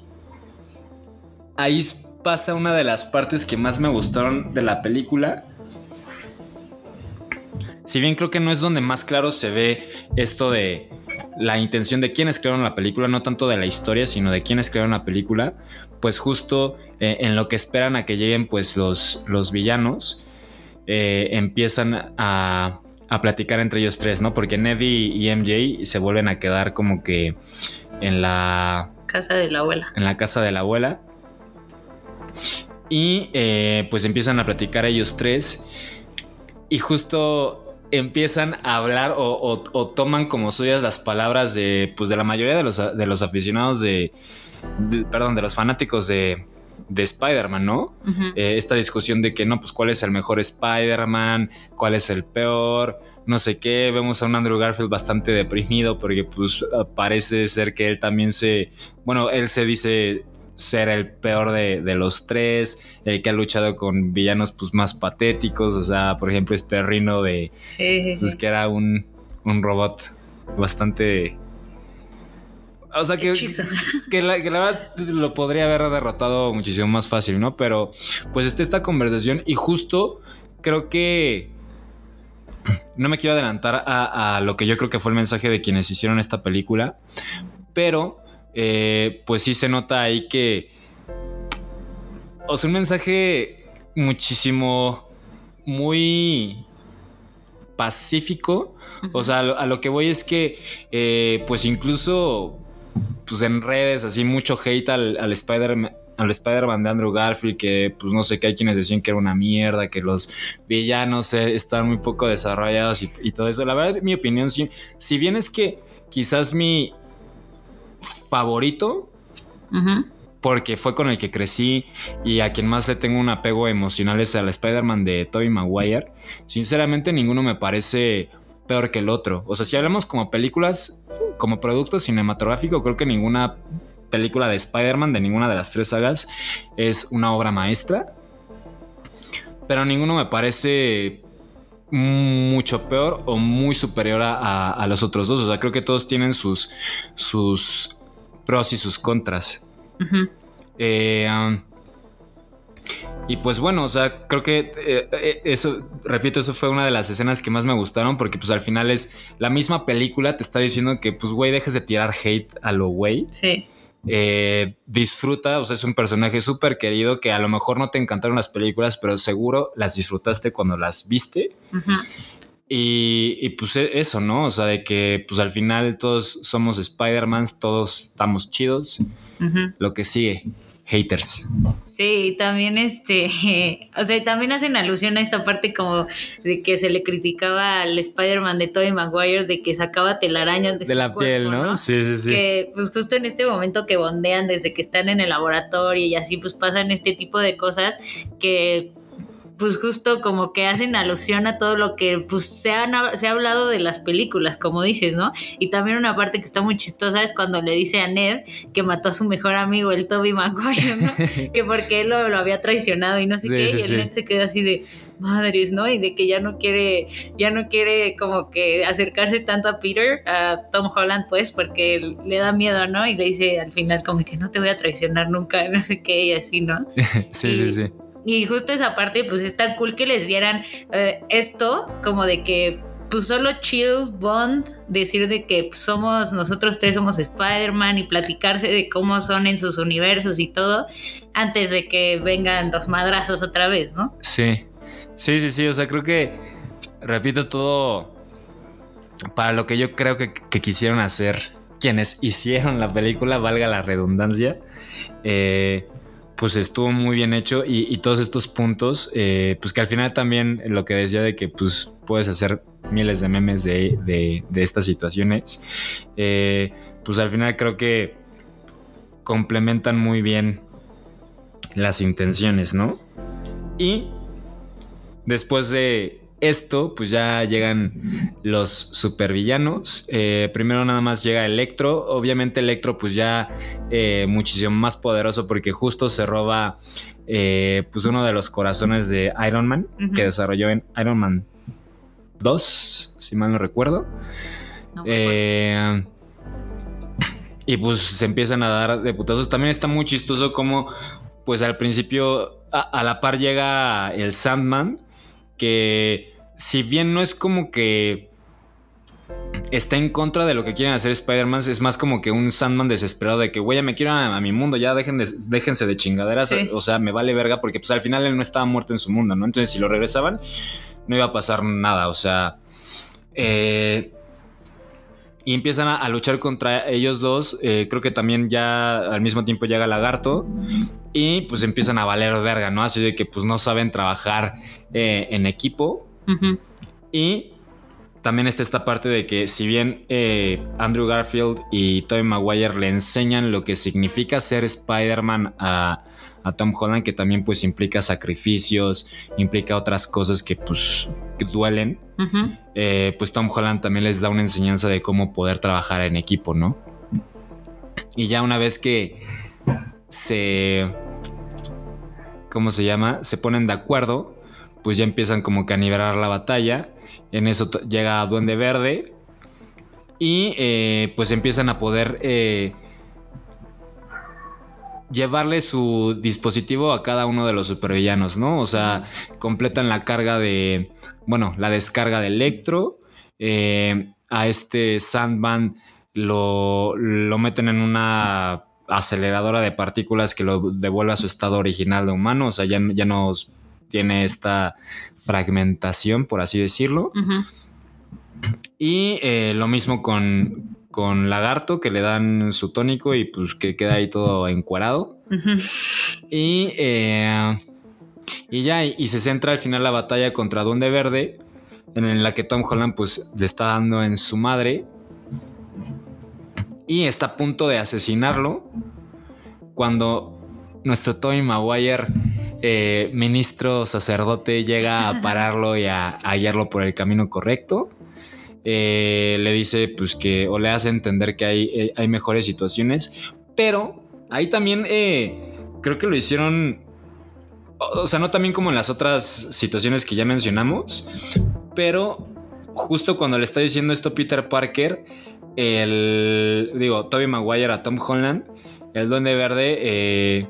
ahí pasa una de las partes que más me gustaron de la película. Si bien creo que no es donde más claro se ve esto de la intención de quienes crearon la película, no tanto de la historia, sino de quienes crearon la película, pues justo eh, en lo que esperan a que lleguen pues los, los villanos, eh, empiezan a, a platicar entre ellos tres, ¿no? Porque Ned y, y MJ se vuelven a quedar como que en la, Casa de la abuela. en la casa de la abuela. Y eh, pues empiezan a platicar ellos tres. Y justo empiezan a hablar o, o- o toman como suyas las palabras de, pues de la mayoría de los, de los aficionados de, de- perdón, de los fanáticos de, de Spider-Man, ¿no? Eh, esta discusión de que no, pues cuál es el mejor Spider-Man, cuál es el peor, no sé qué. Vemos a un Andrew Garfield bastante deprimido porque pues parece ser que él también se, bueno, él se dice ser el peor de, de los tres, el que ha luchado con villanos pues más patéticos, o sea, por ejemplo este Rino de, Sí, pues que era un, un robot bastante... O sea que, que la, que la verdad lo podría haber derrotado muchísimo más fácil, ¿no? Pero pues está esta conversación y justo creo que no me quiero adelantar a, a lo que yo creo que fue el mensaje de quienes hicieron esta película, pero eh, pues sí se nota ahí que, o sea, un mensaje muchísimo, muy pacífico. O sea, a lo, que voy es que, eh, pues incluso, pues en redes, así mucho hate al, al Spider-Man. Al Spider-Man de Andrew Garfield, que pues no sé, que hay quienes decían que era una mierda, que los villanos eh, están muy poco desarrollados y, todo eso. La verdad, mi opinión, si bien es que quizás mi favorito, porque fue con el que crecí y a quien más le tengo un apego emocional es al Spider-Man de Tobey Maguire. Sinceramente, ninguno me parece peor que el otro. O sea, si hablamos como películas, como producto cinematográfico, creo que ninguna película de Spider-Man, de ninguna de las tres sagas, es una obra maestra. Pero ninguno me parece mucho peor o muy superior a, a- a los otros dos. O sea, creo que todos tienen sus, sus pros y sus contras. Eh, um, y pues bueno, o sea, creo que eh, eh, eso, repito, eso fue una de las escenas que más me gustaron porque pues al final es la misma película, te está diciendo que pues güey, dejes de tirar hate a lo güey. Sí. Eh, disfruta, o sea, es un personaje súper querido que a lo mejor no te encantaron las películas, pero seguro las disfrutaste cuando las viste. Ujú. Y, y, pues e- eso, ¿no? O sea, de que pues al final todos somos Spider-Mans, todos estamos chidos. Lo que sigue, haters. Sí, también este, o sea, también hacen alusión a esta parte como de que se le criticaba al Spider-Man de Tobey Maguire de que sacaba telarañas de, De su la cuerpo, piel, ¿no? Sí, sí, sí. Que pues justo en este momento que bondean desde que están en el laboratorio y así pues pasan este tipo de cosas que pues justo como que hacen alusión a todo lo que pues se, han, se ha hablado de las películas, como dices, ¿no? Y también una parte que está muy chistosa es cuando le dice a Ned que mató a su mejor amigo, el Toby Maguire, ¿no? que porque él lo, lo había traicionado y no sé Sí, qué, sí, y el sí. Ned se quedó así de madres, ¿no? Y de que ya no quiere, ya no quiere como que acercarse tanto a Peter, a Tom Holland, pues, porque le da miedo, ¿no? Y le dice al final como que no te voy a traicionar nunca, no sé qué, y así, ¿no? Sí, Y- sí, sí. Y justo esa parte, pues está cool que les dieran eh, esto, como de que, pues solo chill, bond, decir de que pues, somos, nosotros tres somos Spider-Man y platicarse de cómo son en sus universos y todo, antes de que vengan los madrazos otra vez, ¿no? Sí, sí, sí, sí. O sea, creo que, repito, todo para lo que yo creo que, que quisieron hacer quienes hicieron la película, valga la redundancia, eh, pues estuvo muy bien hecho y, todos estos puntos, eh, pues que al final también lo que decía de que pues puedes hacer miles de memes de, de- de estas situaciones, eh, pues al final creo que complementan muy bien las intenciones, ¿no? Y después de esto, pues ya llegan los supervillanos. Eh, primero nada más llega Electro. Obviamente Electro pues ya eh, muchísimo más poderoso porque justo se roba eh, pues uno de los corazones de Iron Man que desarrolló en Iron Man 2, si mal no recuerdo. No. Eh, y pues se empiezan a dar de putazos. También está muy chistoso como, pues al principio, a, a la par llega el Sandman, que si bien no es como que está en contra de lo que quieren hacer Spider-Man, es más como que un Sandman desesperado de que, güey, ya me quiero a, a mi mundo, ya dejen de- déjense de chingaderas. Sí. O sea, me vale verga porque pues al final él no estaba muerto en su mundo, ¿no? Entonces si lo regresaban, no iba a pasar nada. O sea, eh, y empiezan a, a luchar contra ellos dos. Eh, creo que también ya al mismo tiempo llega Lagarto. Y pues empiezan a valer verga, ¿no? Así de que pues no saben trabajar eh, en equipo. Y también está esta parte de que si bien eh, Andrew Garfield y Tobey Maguire le enseñan lo que significa ser Spider-Man a, a Tom Holland, que también pues implica sacrificios, implica otras cosas que pues que duelen, eh, pues Tom Holland también les da una enseñanza de cómo poder trabajar en equipo, ¿no? Y ya una vez que se... ¿Cómo se llama? Se ponen de acuerdo, pues ya empiezan como que a nivelar la batalla. En eso llega Duende Verde. Y eh, pues empiezan a poder eh, llevarle su dispositivo a cada uno de los supervillanos, ¿no? O sea, completan la carga de, bueno, la descarga de Electro. eh, a este Sandman lo, lo meten en una aceleradora de partículas que lo devuelve a su estado original de humano. O sea, ya, ya no tiene esta fragmentación, por así decirlo. Y eh, lo mismo con, con Lagarto, que le dan su tónico y pues que queda ahí todo encuerado. Ujú. Y, eh, y ya, y se centra al final la batalla contra Duende Verde, en la que Tom Holland pues le está dando en su madre. Y está a punto de asesinarlo cuando nuestro Tommy Maguire, eh, ministro sacerdote, llega a pararlo y a, a guiarlo por el camino correcto. Eh, le dice pues que o le hace entender que hay, eh, hay mejores situaciones, pero ahí también creo que lo hicieron, o o sea, no también como en las otras situaciones que ya mencionamos, pero justo cuando le está diciendo esto Peter Parker, el, digo, Toby Maguire a Tom Holland, el Duende Verde, eh,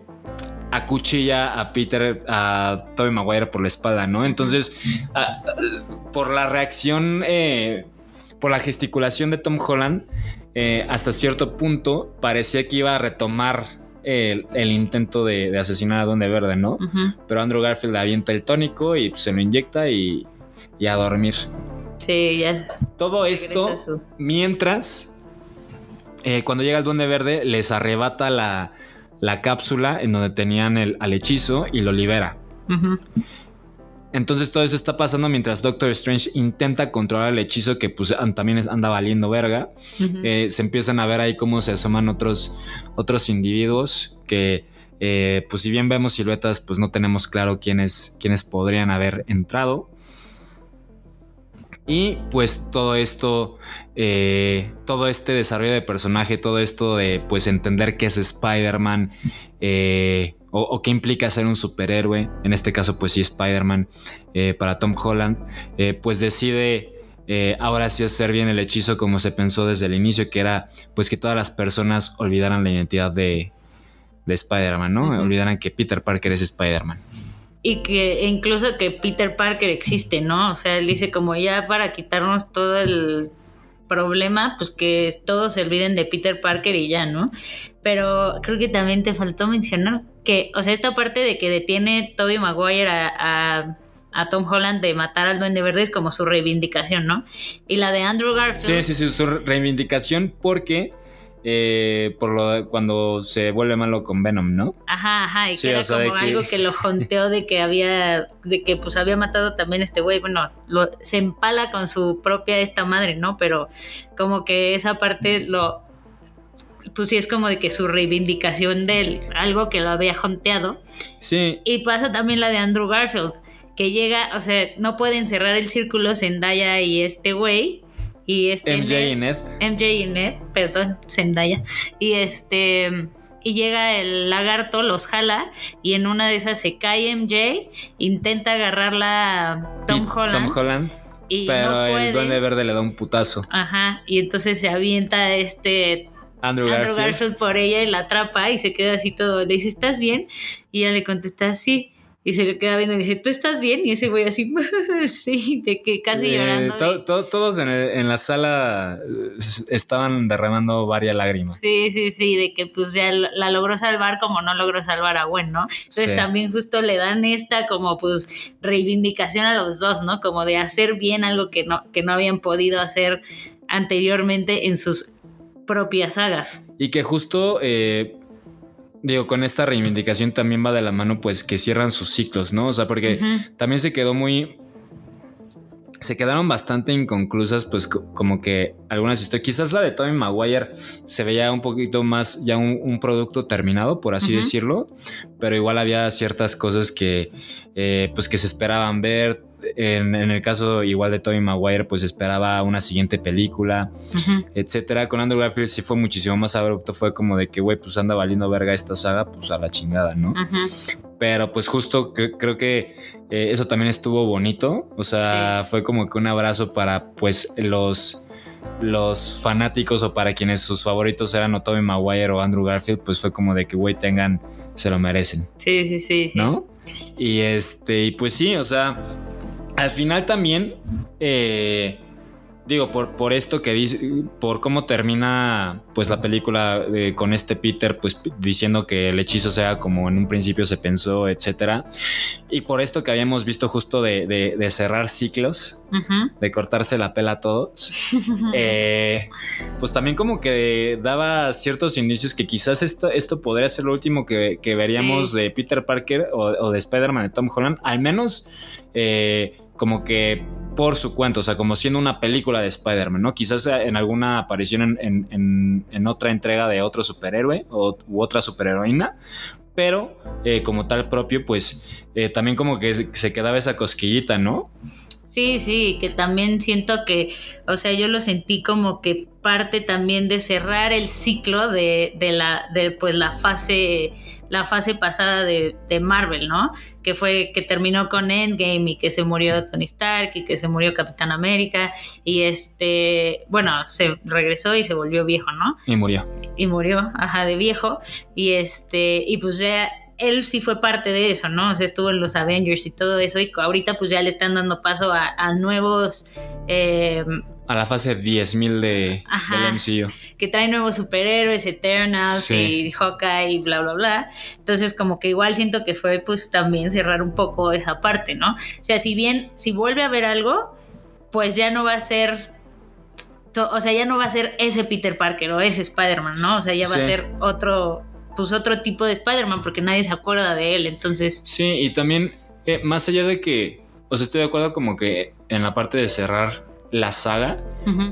acuchilla a Peter, a Toby Maguire por la espalda, ¿no? Entonces, a- por la reacción, eh, por la gesticulación de Tom Holland, eh, hasta cierto punto parecía que iba a retomar el, el intento de, de asesinar a Duende Verde, ¿no? Pero Andrew Garfield le avienta el tónico y pues, se lo inyecta y, y a dormir. Sí, ya. Todo esto mientras, eh, cuando llega el Duende Verde, les arrebata la, la cápsula en donde tenían el, al hechizo y lo libera. Entonces todo eso está pasando mientras Doctor Strange intenta controlar el hechizo que pues también anda valiendo verga. Eh, se empiezan a ver ahí cómo se asoman otros, otros individuos que eh, pues si bien vemos siluetas, pues no tenemos claro quiénes, quiénes podrían haber entrado. Y pues todo esto, eh, todo este desarrollo de personaje, todo esto de pues entender qué es Spider-Man eh, o, o qué implica ser un superhéroe, en este caso pues sí Spider-Man eh, para Tom Holland, eh, pues decide eh, ahora sí hacer bien el hechizo como se pensó desde el inicio, que era pues que todas las personas olvidaran la identidad de, de Spider-Man, ¿no? Olvidaran que Peter Parker es Spider-Man. Y que incluso que Peter Parker existe, ¿no? O sea, él dice como ya para quitarnos todo el problema, pues que todos se olviden de Peter Parker y ya, ¿no? Pero creo que también te faltó mencionar que, o sea, esta parte de que detiene Toby Maguire a, a- a Tom Holland de matar al Duende Verde es como su reivindicación, ¿no? Y la de Andrew Garfield. Sí, sí, sí, su reivindicación porque eh, por lo de cuando se vuelve malo con Venom, ¿no? Ajá, ajá, y Sí, que era o sea, de como que- algo que lo jonteó de que había, de que pues había matado también este güey, bueno, lo, se empala con su propia esta madre, ¿no? Pero como que esa parte lo, pues sí es como de que su reivindicación de algo que lo había jonteado. Sí, Y pasa también la de Andrew Garfield, que llega, o sea, no pueden cerrar el círculo Zendaya y este güey. Y este MJ Ned- y Ned. MJ y Ned, perdón, Zendaya. Y este. Y llega el lagarto, los jala. Y en una de esas se cae MJ. Intenta agarrarla Tom y Holland. Tom Holland. y Pero no puede. el Duende Verde le da un putazo. Ajá. Y entonces se avienta este Andrew, Andrew Garfield. Garfield por ella y la atrapa. Y se queda así todo. Le dice, ¿estás bien? Y ella le contesta, sí. Y se le queda viendo y dice, ¿tú estás bien? Y ese güey así, sí, de que casi Eh, llorando. de- to- to- todos en, el- en la sala eh, estaban derramando varias lágrimas. Sí, sí, sí, de que pues ya la la logró salvar como no logró salvar a Gwen, ¿no? Entonces Sí. también justo le dan esta como pues reivindicación a los dos, ¿no? Como de hacer bien algo que no, que no habían podido hacer anteriormente en sus propias sagas. Y que justo, eh, digo, con esta reivindicación también va de la mano, pues que cierran sus ciclos, ¿no? O sea, porque también se quedó muy. Se quedaron bastante inconclusas, pues co- como que algunas historias. Quizás la de Tommy Maguire se veía un poquito más ya un, un producto terminado, por así decirlo. Pero igual había ciertas cosas que, eh, pues que se esperaban ver. En, en el caso igual de Tommy Maguire, pues esperaba una siguiente película Ujú. etcétera. Con Andrew Garfield sí fue muchísimo más abrupto. Fue como de que, güey, pues anda valiendo verga esta saga, pues a la chingada, ¿no? Ujú. Pero pues justo cre- creo que eh, eso también estuvo bonito. O sea, fue como que un abrazo para pues los, los fanáticos o para quienes sus favoritos eran o Tobey Maguire o Andrew Garfield, pues fue como de que, güey, tengan, se lo merecen, Sí, sí, sí. sí. ¿no? Y este, y pues sí, o sea, al final también, eh, digo, por, por esto que dice, por cómo termina pues la película eh, con este Peter, pues diciendo que el hechizo sea como en un principio se pensó, etcétera. Y por esto que habíamos visto justo de, de- de cerrar ciclos, de cortarse la pela a todos, eh, pues también como que daba ciertos indicios que quizás esto, esto podría ser lo último que, que veríamos Sí. de Peter Parker o, o de Spider-Man de Tom Holland, al menos eh, como que por su cuenta, o sea, como siendo una película de Spider-Man, ¿no? Quizás en alguna aparición en, en- en- otra entrega de otro superhéroe o, u otra superheroína, pero eh, como tal propio, pues eh, también como que se quedaba esa cosquillita, ¿no? Sí, sí, que también siento que, o sea, yo lo sentí como que parte también de cerrar el ciclo de, de la, de pues la fase, la fase pasada de, de Marvel, ¿no? Que fue, que terminó con Endgame y que se murió Tony Stark y que se murió Capitán América y este, bueno, se regresó y se volvió viejo, ¿no? Y murió. y murió, ajá, de viejo. Y este, y pues ya él sí fue parte de eso, ¿no? O sea, estuvo en los Avengers y todo eso. Y ahorita pues ya le están dando paso a, a nuevos, eh, A la fase 10.000 de, Ajá. del MCU. que trae nuevos superhéroes, Eternals Sí. y Hawkeye y bla, bla, bla. Entonces como que igual siento que fue pues también cerrar un poco esa parte, ¿no? O sea, si bien, si vuelve a haber algo, pues ya no va a ser... O sea, ya no va a ser ese Peter Parker o ese Spider-Man, ¿no? O sea, ya va a ser otro, pues otro tipo de Spider-Man porque nadie se acuerda de él. Entonces, Sí, y también, eh, más allá de que, o sea, estoy de acuerdo como que en la parte de cerrar la saga,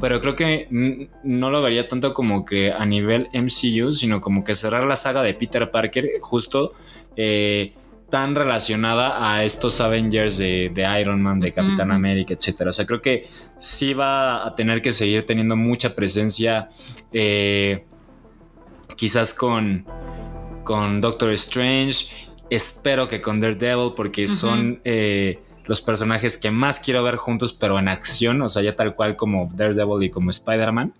pero creo que no lo vería tanto como que a nivel MCU, sino como que cerrar la saga de Peter Parker justo eh, tan relacionada a estos Avengers de, de Iron Man, de Capitán. América, etcétera. O sea, creo que sí va a tener que seguir teniendo mucha presencia, eh, quizás con, con Doctor Strange. Espero que con Daredevil, porque son eh, los personajes que más quiero ver juntos, pero en acción, o sea, ya tal cual como Daredevil y como Spider-Man.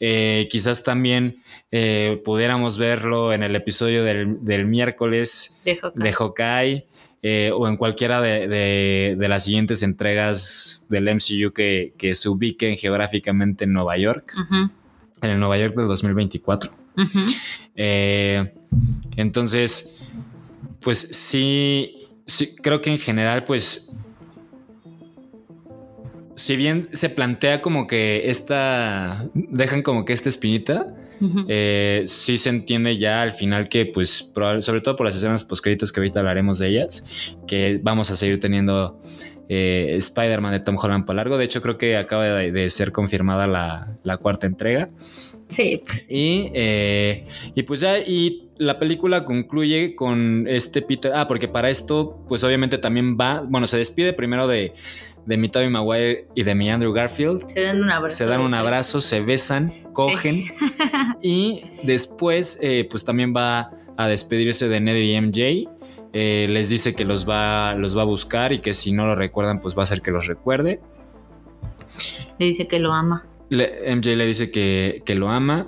Eh, quizás también eh, pudiéramos verlo en el episodio del, del miércoles De Hawkeye. de Hawkeye eh, o en cualquiera de, de- de las siguientes entregas del MCU que, que se ubiquen geográficamente en Nueva York, en el Nueva York del 2024. ujú. Eh, entonces, pues sí, sí, creo que en general, pues, si bien se plantea como que esta, dejan como que esta espinita, eh, sí se entiende ya al final que, pues, probable- sobre todo por las escenas postcréditos que ahorita hablaremos de ellas, que vamos a seguir teniendo eh, Spider-Man de Tom Holland por largo. De hecho, creo que acaba de, de ser confirmada la, la cuarta entrega. Sí, pues Y, eh, y pues ya, y la película concluye con este Peter. Ah, porque para esto, pues obviamente también va. Bueno, se despide primero de, de mi Tobey Maguire y de mi Andrew Garfield. se dan un abrazo. Se dan un abrazo, se besan, cogen. y después, eh, pues también va a despedirse de Ned y MJ. Eh, les dice que los va, los va a buscar y que si no lo recuerdan, pues va a hacer que los recuerde. Le dice que lo ama. Le- MJ le dice que, que lo ama.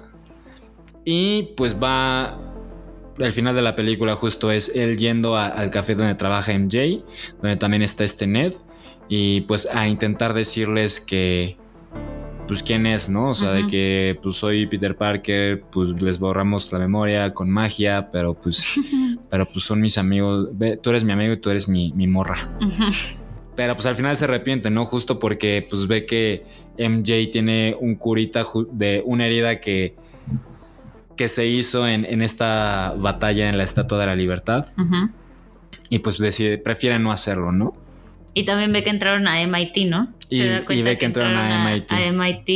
Y pues va. Al final de la película, justo es él yendo a- al café donde trabaja MJ, donde también está este Ned. Y pues a intentar decirles que. Pues quién es, ¿no? O sea, de que pues soy Peter Parker, pues les borramos la memoria con magia, pero pues. pero pues son mis amigos. Tú eres mi amigo y tú eres mi, mi morra. Pero pues al final se arrepiente, ¿no? Justo porque pues ve que MJ tiene un curita de una herida que, que se hizo en, en esta batalla en la Estatua de la Libertad. Y pues decide, prefiere no hacerlo, ¿no? Y también ve que entraron a MIT, ¿no? Y- y ve que entraron a MIT. a MIT,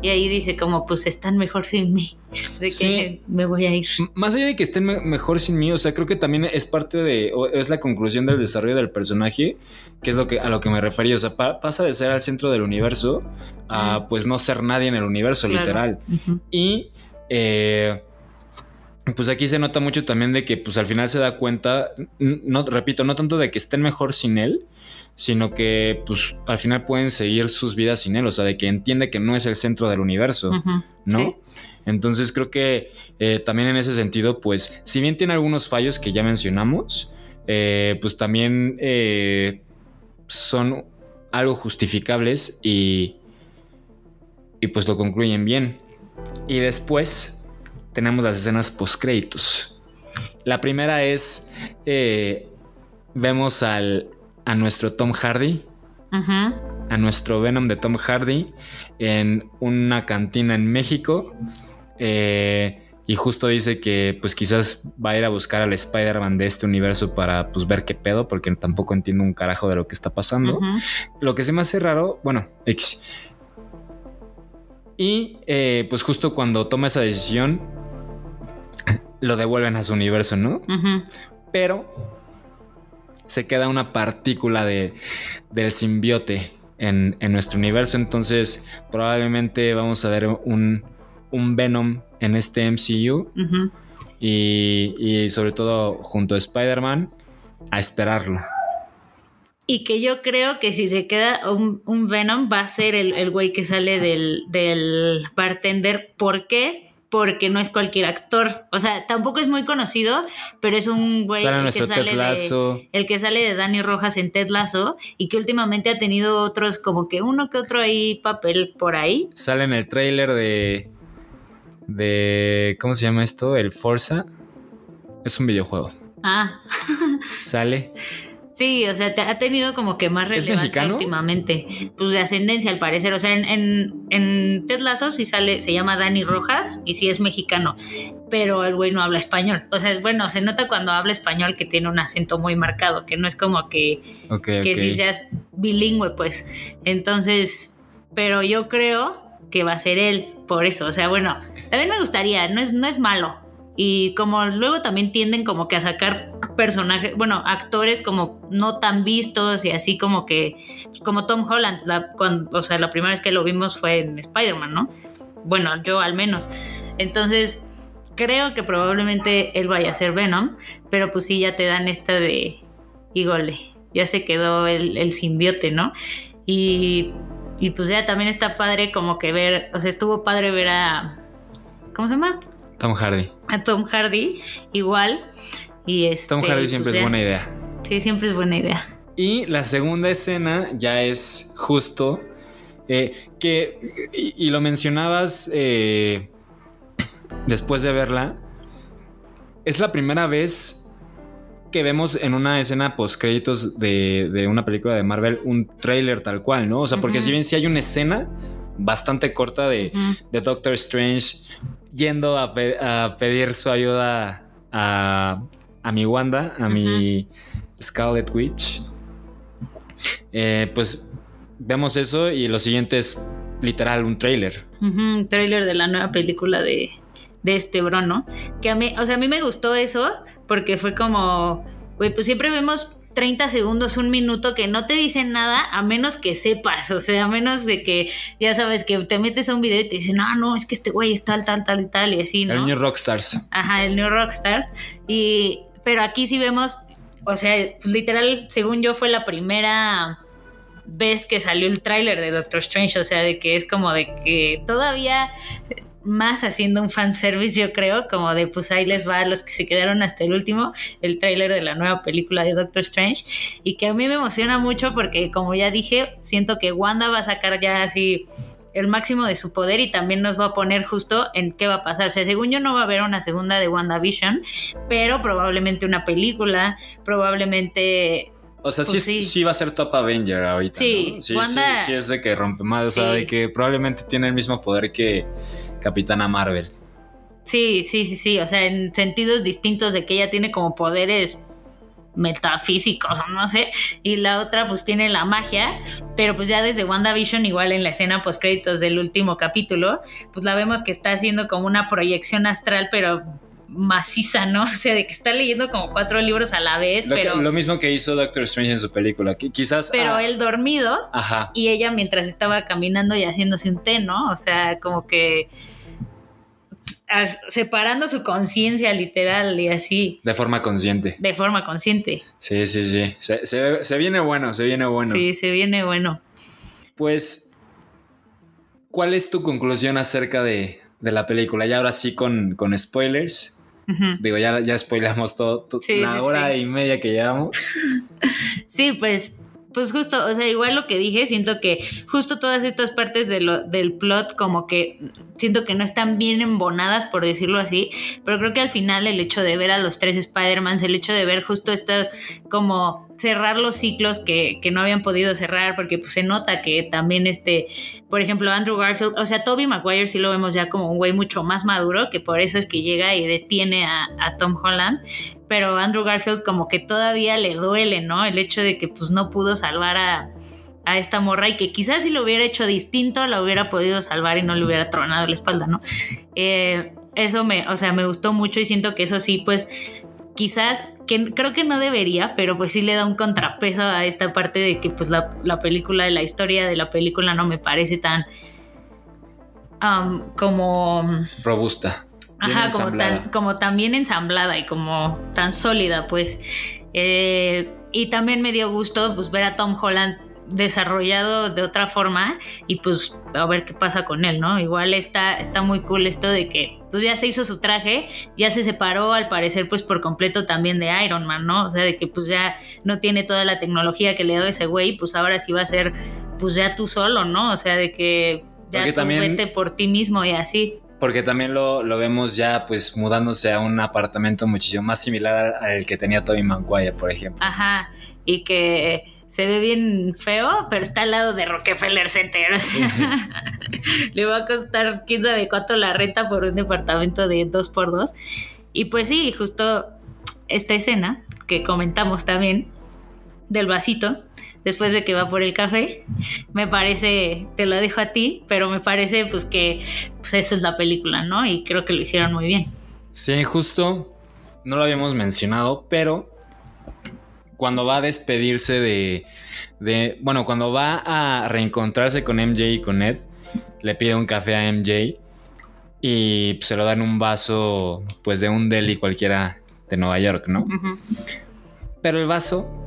Y ahí dice como, pues están mejor sin mí. De que Sí. me voy a ir. Más allá de que estén me- mejor sin mí, o sea, creo que también es parte de, o es la conclusión del desarrollo del personaje, que es lo que, a lo que me refería. O sea, pa- pasa de ser al centro del universo a pues no ser nadie en el universo, Claro. literal. Y eh, pues aquí se nota mucho también de que pues al final se da cuenta, no, repito, no tanto de que estén mejor sin él, sino que pues al final pueden seguir sus vidas sin él, o sea, de que entiende que no es el centro del universo. ¿no? Sí. Entonces creo que eh, también en ese sentido, pues si bien tiene algunos fallos que ya mencionamos, eh, pues también eh, son algo justificables y, y pues lo concluyen bien. Y después tenemos las escenas post-créditos. La primera es, vemos al, a nuestro Tom Hardy, a nuestro Venom de Tom Hardy en una cantina en México. Eh, y justo dice que pues quizás va a ir a buscar al Spider-Man de este universo para pues ver qué pedo, porque tampoco entiendo un carajo de lo que está pasando. Lo que se me hace raro, bueno, X. Y eh, pues justo cuando toma esa decisión, lo devuelven a su universo, ¿no? Pero se queda una partícula de, del simbiote en, en nuestro universo. Entonces, probablemente vamos a ver un, un Venom en este MCU y, y sobre todo junto a Spider-Man a esperarlo. Y que yo creo que si se queda un, un Venom va a ser el, el güey que sale del, del bartender. ¿Por qué? Porque no es cualquier actor. O sea, tampoco es muy conocido, pero es un güey el que, sale Ted de, el que sale de Dani Rojas en Ted Lasso y que últimamente ha tenido otros, como que uno que otro ahí papel por ahí. Sale en el trailer de. de. ¿Cómo se llama esto? El Forza. Es un videojuego. Ah, Sale. Sí, o sea, te- ha tenido como que más ¿Es relevancia últimamente. Pues de ascendencia al parecer. O sea, en, en, en Ted Lasso sí sale, se llama Dani Rojas y sí es mexicano. Pero el güey no habla español. O sea, bueno, se nota cuando habla español que tiene un acento muy marcado, que no es como que, Ok, que si seas bilingüe, pues. Entonces, pero yo creo que va a ser él, por eso, o sea, bueno, también me gustaría, no es, no es malo. Y como luego también tienden como que a sacar personajes, bueno, actores como no tan vistos y así como que, como Tom Holland, la, cuando, o sea, la primera vez que lo vimos fue en Spider-Man, ¿no? Bueno, yo al menos. Entonces, creo que probablemente él vaya a ser Venom, pero pues sí, ya te dan esta de, híjole, ya se quedó el, el simbiote, ¿no? Y, y pues ya también está padre como que ver, o sea, estuvo padre ver a, ¿cómo se llama? Tom Hardy. A Tom Hardy, igual. Y este, Tom Hardy pues siempre es buena idea. Sí, siempre es buena idea. Y la segunda escena ya es justo eh, que, y, y lo mencionabas eh, después de verla, es la primera vez que vemos en una escena post créditos de, de una película de Marvel un tráiler tal cual, ¿no? O sea, porque si bien sí hay una escena bastante corta de, Doctor Strange yendo a, pe- a pedir su ayuda a, a mi Wanda, a mi Scarlet Witch. Eh, pues vemos eso y lo siguiente es literal un trailer. Un trailer de la nueva película de, de este bro, ¿no? Que a mí, o sea, a mí me gustó eso porque fue como, güey, pues siempre vemos 30 segundos, un minuto que no te dicen nada a menos que sepas, o sea, a menos de que ya sabes que te metes a un video y te dicen, no, no, es que este güey es tal, tal, tal y tal y así, ¿no? El New Rockstars. Ajá, el New Rockstar. Y, pero aquí sí vemos, o sea, pues, literal, según yo, fue la primera vez que salió el tráiler de Doctor Strange. O sea, de que es como de que todavía más haciendo un fanservice, yo creo, como de pues ahí les va a los que se quedaron hasta el último, el tráiler de la nueva película de Doctor Strange. Y que a mí me emociona mucho porque, como ya dije, siento que Wanda va a sacar ya así el máximo de su poder y también nos va a poner justo en qué va a pasar. O sea, según yo no va a haber una segunda de WandaVision, pero probablemente una película, probablemente... O sea, sí, Pues sí. sí. va a ser Top Avenger ahorita. Sí, ¿no? sí, Wanda- sí, sí es de que rompe más. O sea, de que probablemente tiene el mismo poder que Capitana Marvel. Sí, sí, sí, sí, o sea, en sentidos distintos de que ella tiene como poderes metafísicos o no sé, y la otra pues tiene la magia, pero pues ya desde WandaVision, igual en la escena post créditos del último capítulo, pues la vemos que está haciendo como una proyección astral, pero maciza, ¿no? O sea, de que está leyendo como cuatro libros a la vez, Lo, que- pero, lo mismo que hizo Doctor Strange en su película. Que quizás. pero ah, él dormido Ajá. y ella mientras estaba caminando y haciéndose un té, ¿no? O sea, como que separando su conciencia literal y así De forma consciente. de forma consciente. Sí, sí, sí. Se, se- se viene bueno, se viene bueno. Sí, se viene bueno. Pues, ¿cuál es tu conclusión acerca de, de la película? Ya ahora sí con, con spoilers. Digo, ya, ya spoilamos todo, Sí, la sí, hora sí. y media que llevamos. Sí, pues, pues justo, o sea, igual lo que dije, siento que justo todas estas partes de lo, del plot como que siento que no están bien embonadas, por decirlo así, pero creo que al final el hecho de ver a los tres Spider-Mans, el hecho de ver justo estas como cerrar los ciclos que, que no habían podido cerrar, porque pues se nota que también este, por ejemplo, Andrew Garfield, o sea, Toby Maguire sí lo vemos ya como un güey mucho más maduro, que por eso es que llega y detiene a, Tom Holland, pero Andrew Garfield como que todavía le duele, ¿no? El hecho de que pues no pudo salvar a, a esta morra y que quizás si lo hubiera hecho distinto la hubiera podido salvar y no le hubiera tronado la espalda, ¿no? Eh, eso me, o sea, me gustó mucho y siento que eso sí, pues quizás, que creo que no debería, pero pues sí le da un contrapeso a esta parte de que pues la, la película, la historia de la película no me parece tan um, como... Robusta. Ajá, como tan, como tan bien ensamblada y como tan sólida, pues. Eh, y también me dio gusto pues, ver a Tom Holland desarrollado de otra forma y pues a ver qué pasa con él, ¿no? Igual está, está muy cool esto de que pues ya se hizo su traje, ya se separó al parecer pues por completo también de Iron Man, ¿no? O sea, de que pues ya no tiene toda la tecnología que le dio ese güey, pues ahora sí va a ser pues ya tú solo, ¿no? O sea, de que ya tú también- vete por ti mismo y así. Porque también lo, lo vemos ya pues mudándose a un apartamento muchísimo más similar al, al que tenía Tobey Maguire, por ejemplo. Ajá, y que se ve bien feo, pero está al lado de Rockefeller Center. o sea, Le va a costar quién sabe cuánto la renta por un departamento de dos por dos. Y pues sí, justo esta escena que comentamos también del vasito después de que va por el café. Me parece, te lo dejo a ti, pero me parece pues que pues eso es la película, ¿no? Y creo que lo hicieron muy bien. Sí, justo no lo habíamos mencionado, pero cuando va a despedirse de, de, bueno, cuando va a reencontrarse con MJ y con Ed, le pide un café a MJ y se lo dan un vaso, pues de un deli cualquiera de Nueva York, ¿no? Pero el vaso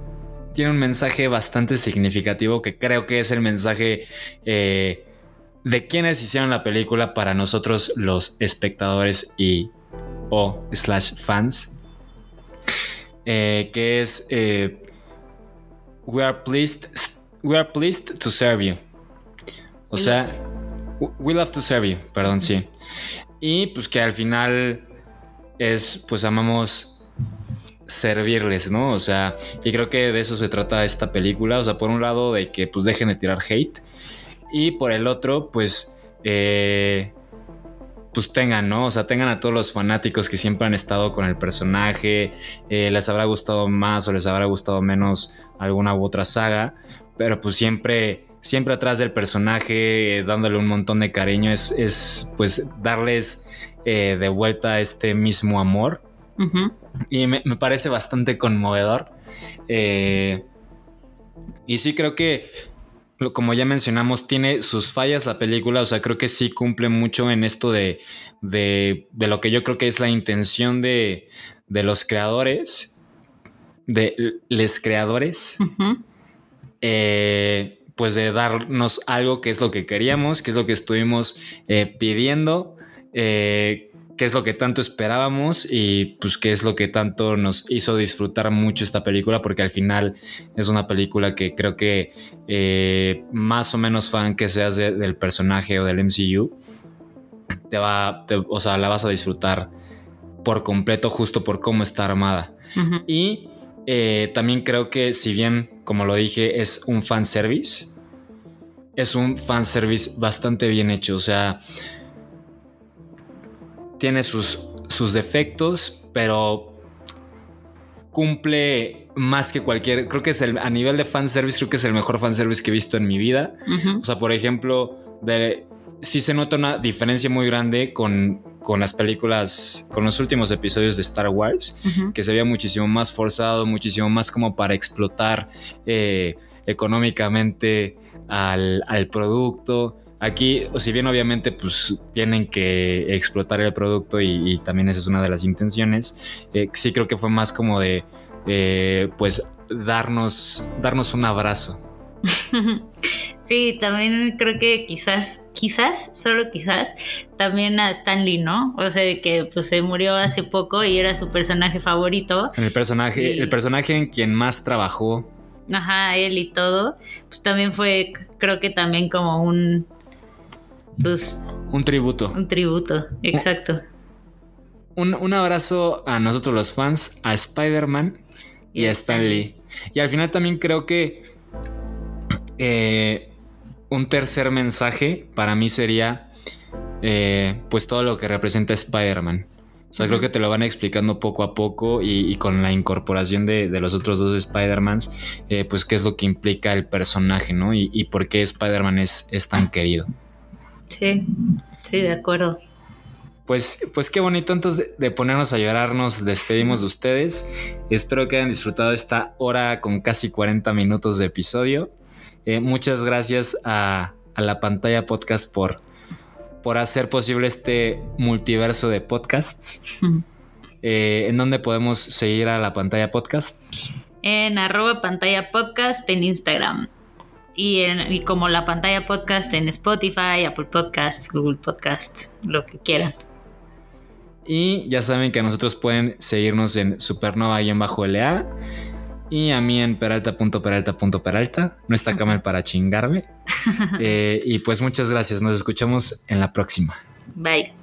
tiene un mensaje bastante significativo que creo que es el mensaje eh, de quienes hicieron la película para nosotros los espectadores y o slash fans. Eh, que es eh, We are pleased We are pleased to serve you. O sea, we love to serve you, perdón, sí. Y pues que al final es, pues amamos servirles, ¿no? O sea, y creo que de eso se trata esta película. O sea, por un lado, de que pues dejen de tirar hate. Y por el otro, pues, eh, pues tengan, ¿no? O sea, tengan a todos los fanáticos que siempre han estado con el personaje. eh, les habrá gustado más o les habrá gustado menos alguna u otra saga. Pero pues siempre, siempre atrás del personaje, eh, dándole un montón de cariño, es, es pues darles eh, de vuelta este mismo amor. Y me, me parece bastante conmovedor. Eh, y sí creo que, como ya mencionamos, tiene sus fallas la película. O sea, creo que sí cumple mucho en esto de, de, de lo que yo creo que es la intención de, de los creadores. De l- les creadores. Eh, pues de darnos algo que es lo que queríamos, que es lo que estuvimos eh, pidiendo, eh, que es lo que tanto esperábamos y pues que es lo que tanto nos hizo disfrutar mucho esta película, porque al final es una película que creo que eh, más o menos fan que seas de- del personaje o del MCU, te va, te- o sea, la vas a disfrutar por completo justo por cómo está armada. Y eh, también creo que si bien, como lo dije, es un fanservice, es un fanservice bastante bien hecho. O sea, tiene sus, sus defectos, pero cumple más que cualquier... Creo que es el, a nivel de fanservice, creo que es el mejor fanservice que he visto en mi vida. O sea, por ejemplo, de, sí se nota una diferencia muy grande con, con las películas, con los últimos episodios de Star Wars que se veía muchísimo más forzado, muchísimo más como para explotar eh, económicamente al, al producto. Aquí, si bien obviamente pues tienen que explotar el producto y, y también esa es una de las intenciones, eh, sí creo que fue más como de eh, pues darnos, darnos un abrazo. Sí, también creo que quizás, quizás, solo quizás, también a Stanley, ¿no? O sea, de que pues se murió hace poco y era su personaje favorito. El personaje, el personaje en quien más trabajó Ajá, él y todo. Pues también fue, creo que también como un, pues, un tributo. un tributo. Exacto. Un, un abrazo a nosotros los fans, a Spider-Man y a Stan Lee. Y al final también creo que eh, un tercer mensaje para mí sería eh, pues todo lo que representa Spider-Man. O sea, creo que te lo van explicando poco a poco y, y con la incorporación de, de los otros dos Spider-Mans, eh, pues qué es lo que implica el personaje, ¿no? Y, y por qué Spider-Man es, es tan querido. Sí, sí, de acuerdo. Pues, pues qué bonito antes de, de ponernos a llorar nos despedimos de ustedes. Espero que hayan disfrutado esta hora con casi 40 minutos de episodio. Eh, muchas gracias a, a la pantalla podcast por, por hacer posible este multiverso de podcasts. Eh, ¿En dónde podemos seguir a la pantalla podcast? En arroba pantalla podcast en Instagram. Y, en, y como la pantalla podcast en Spotify, Apple Podcasts, Google Podcasts, lo que quieran. Y ya saben que a nosotros pueden seguirnos en supernova-la y a mí en peralta.peralta.peralta. No está Camel para chingarme. Eh, y pues muchas gracias. Nos escuchamos en la próxima. Bye.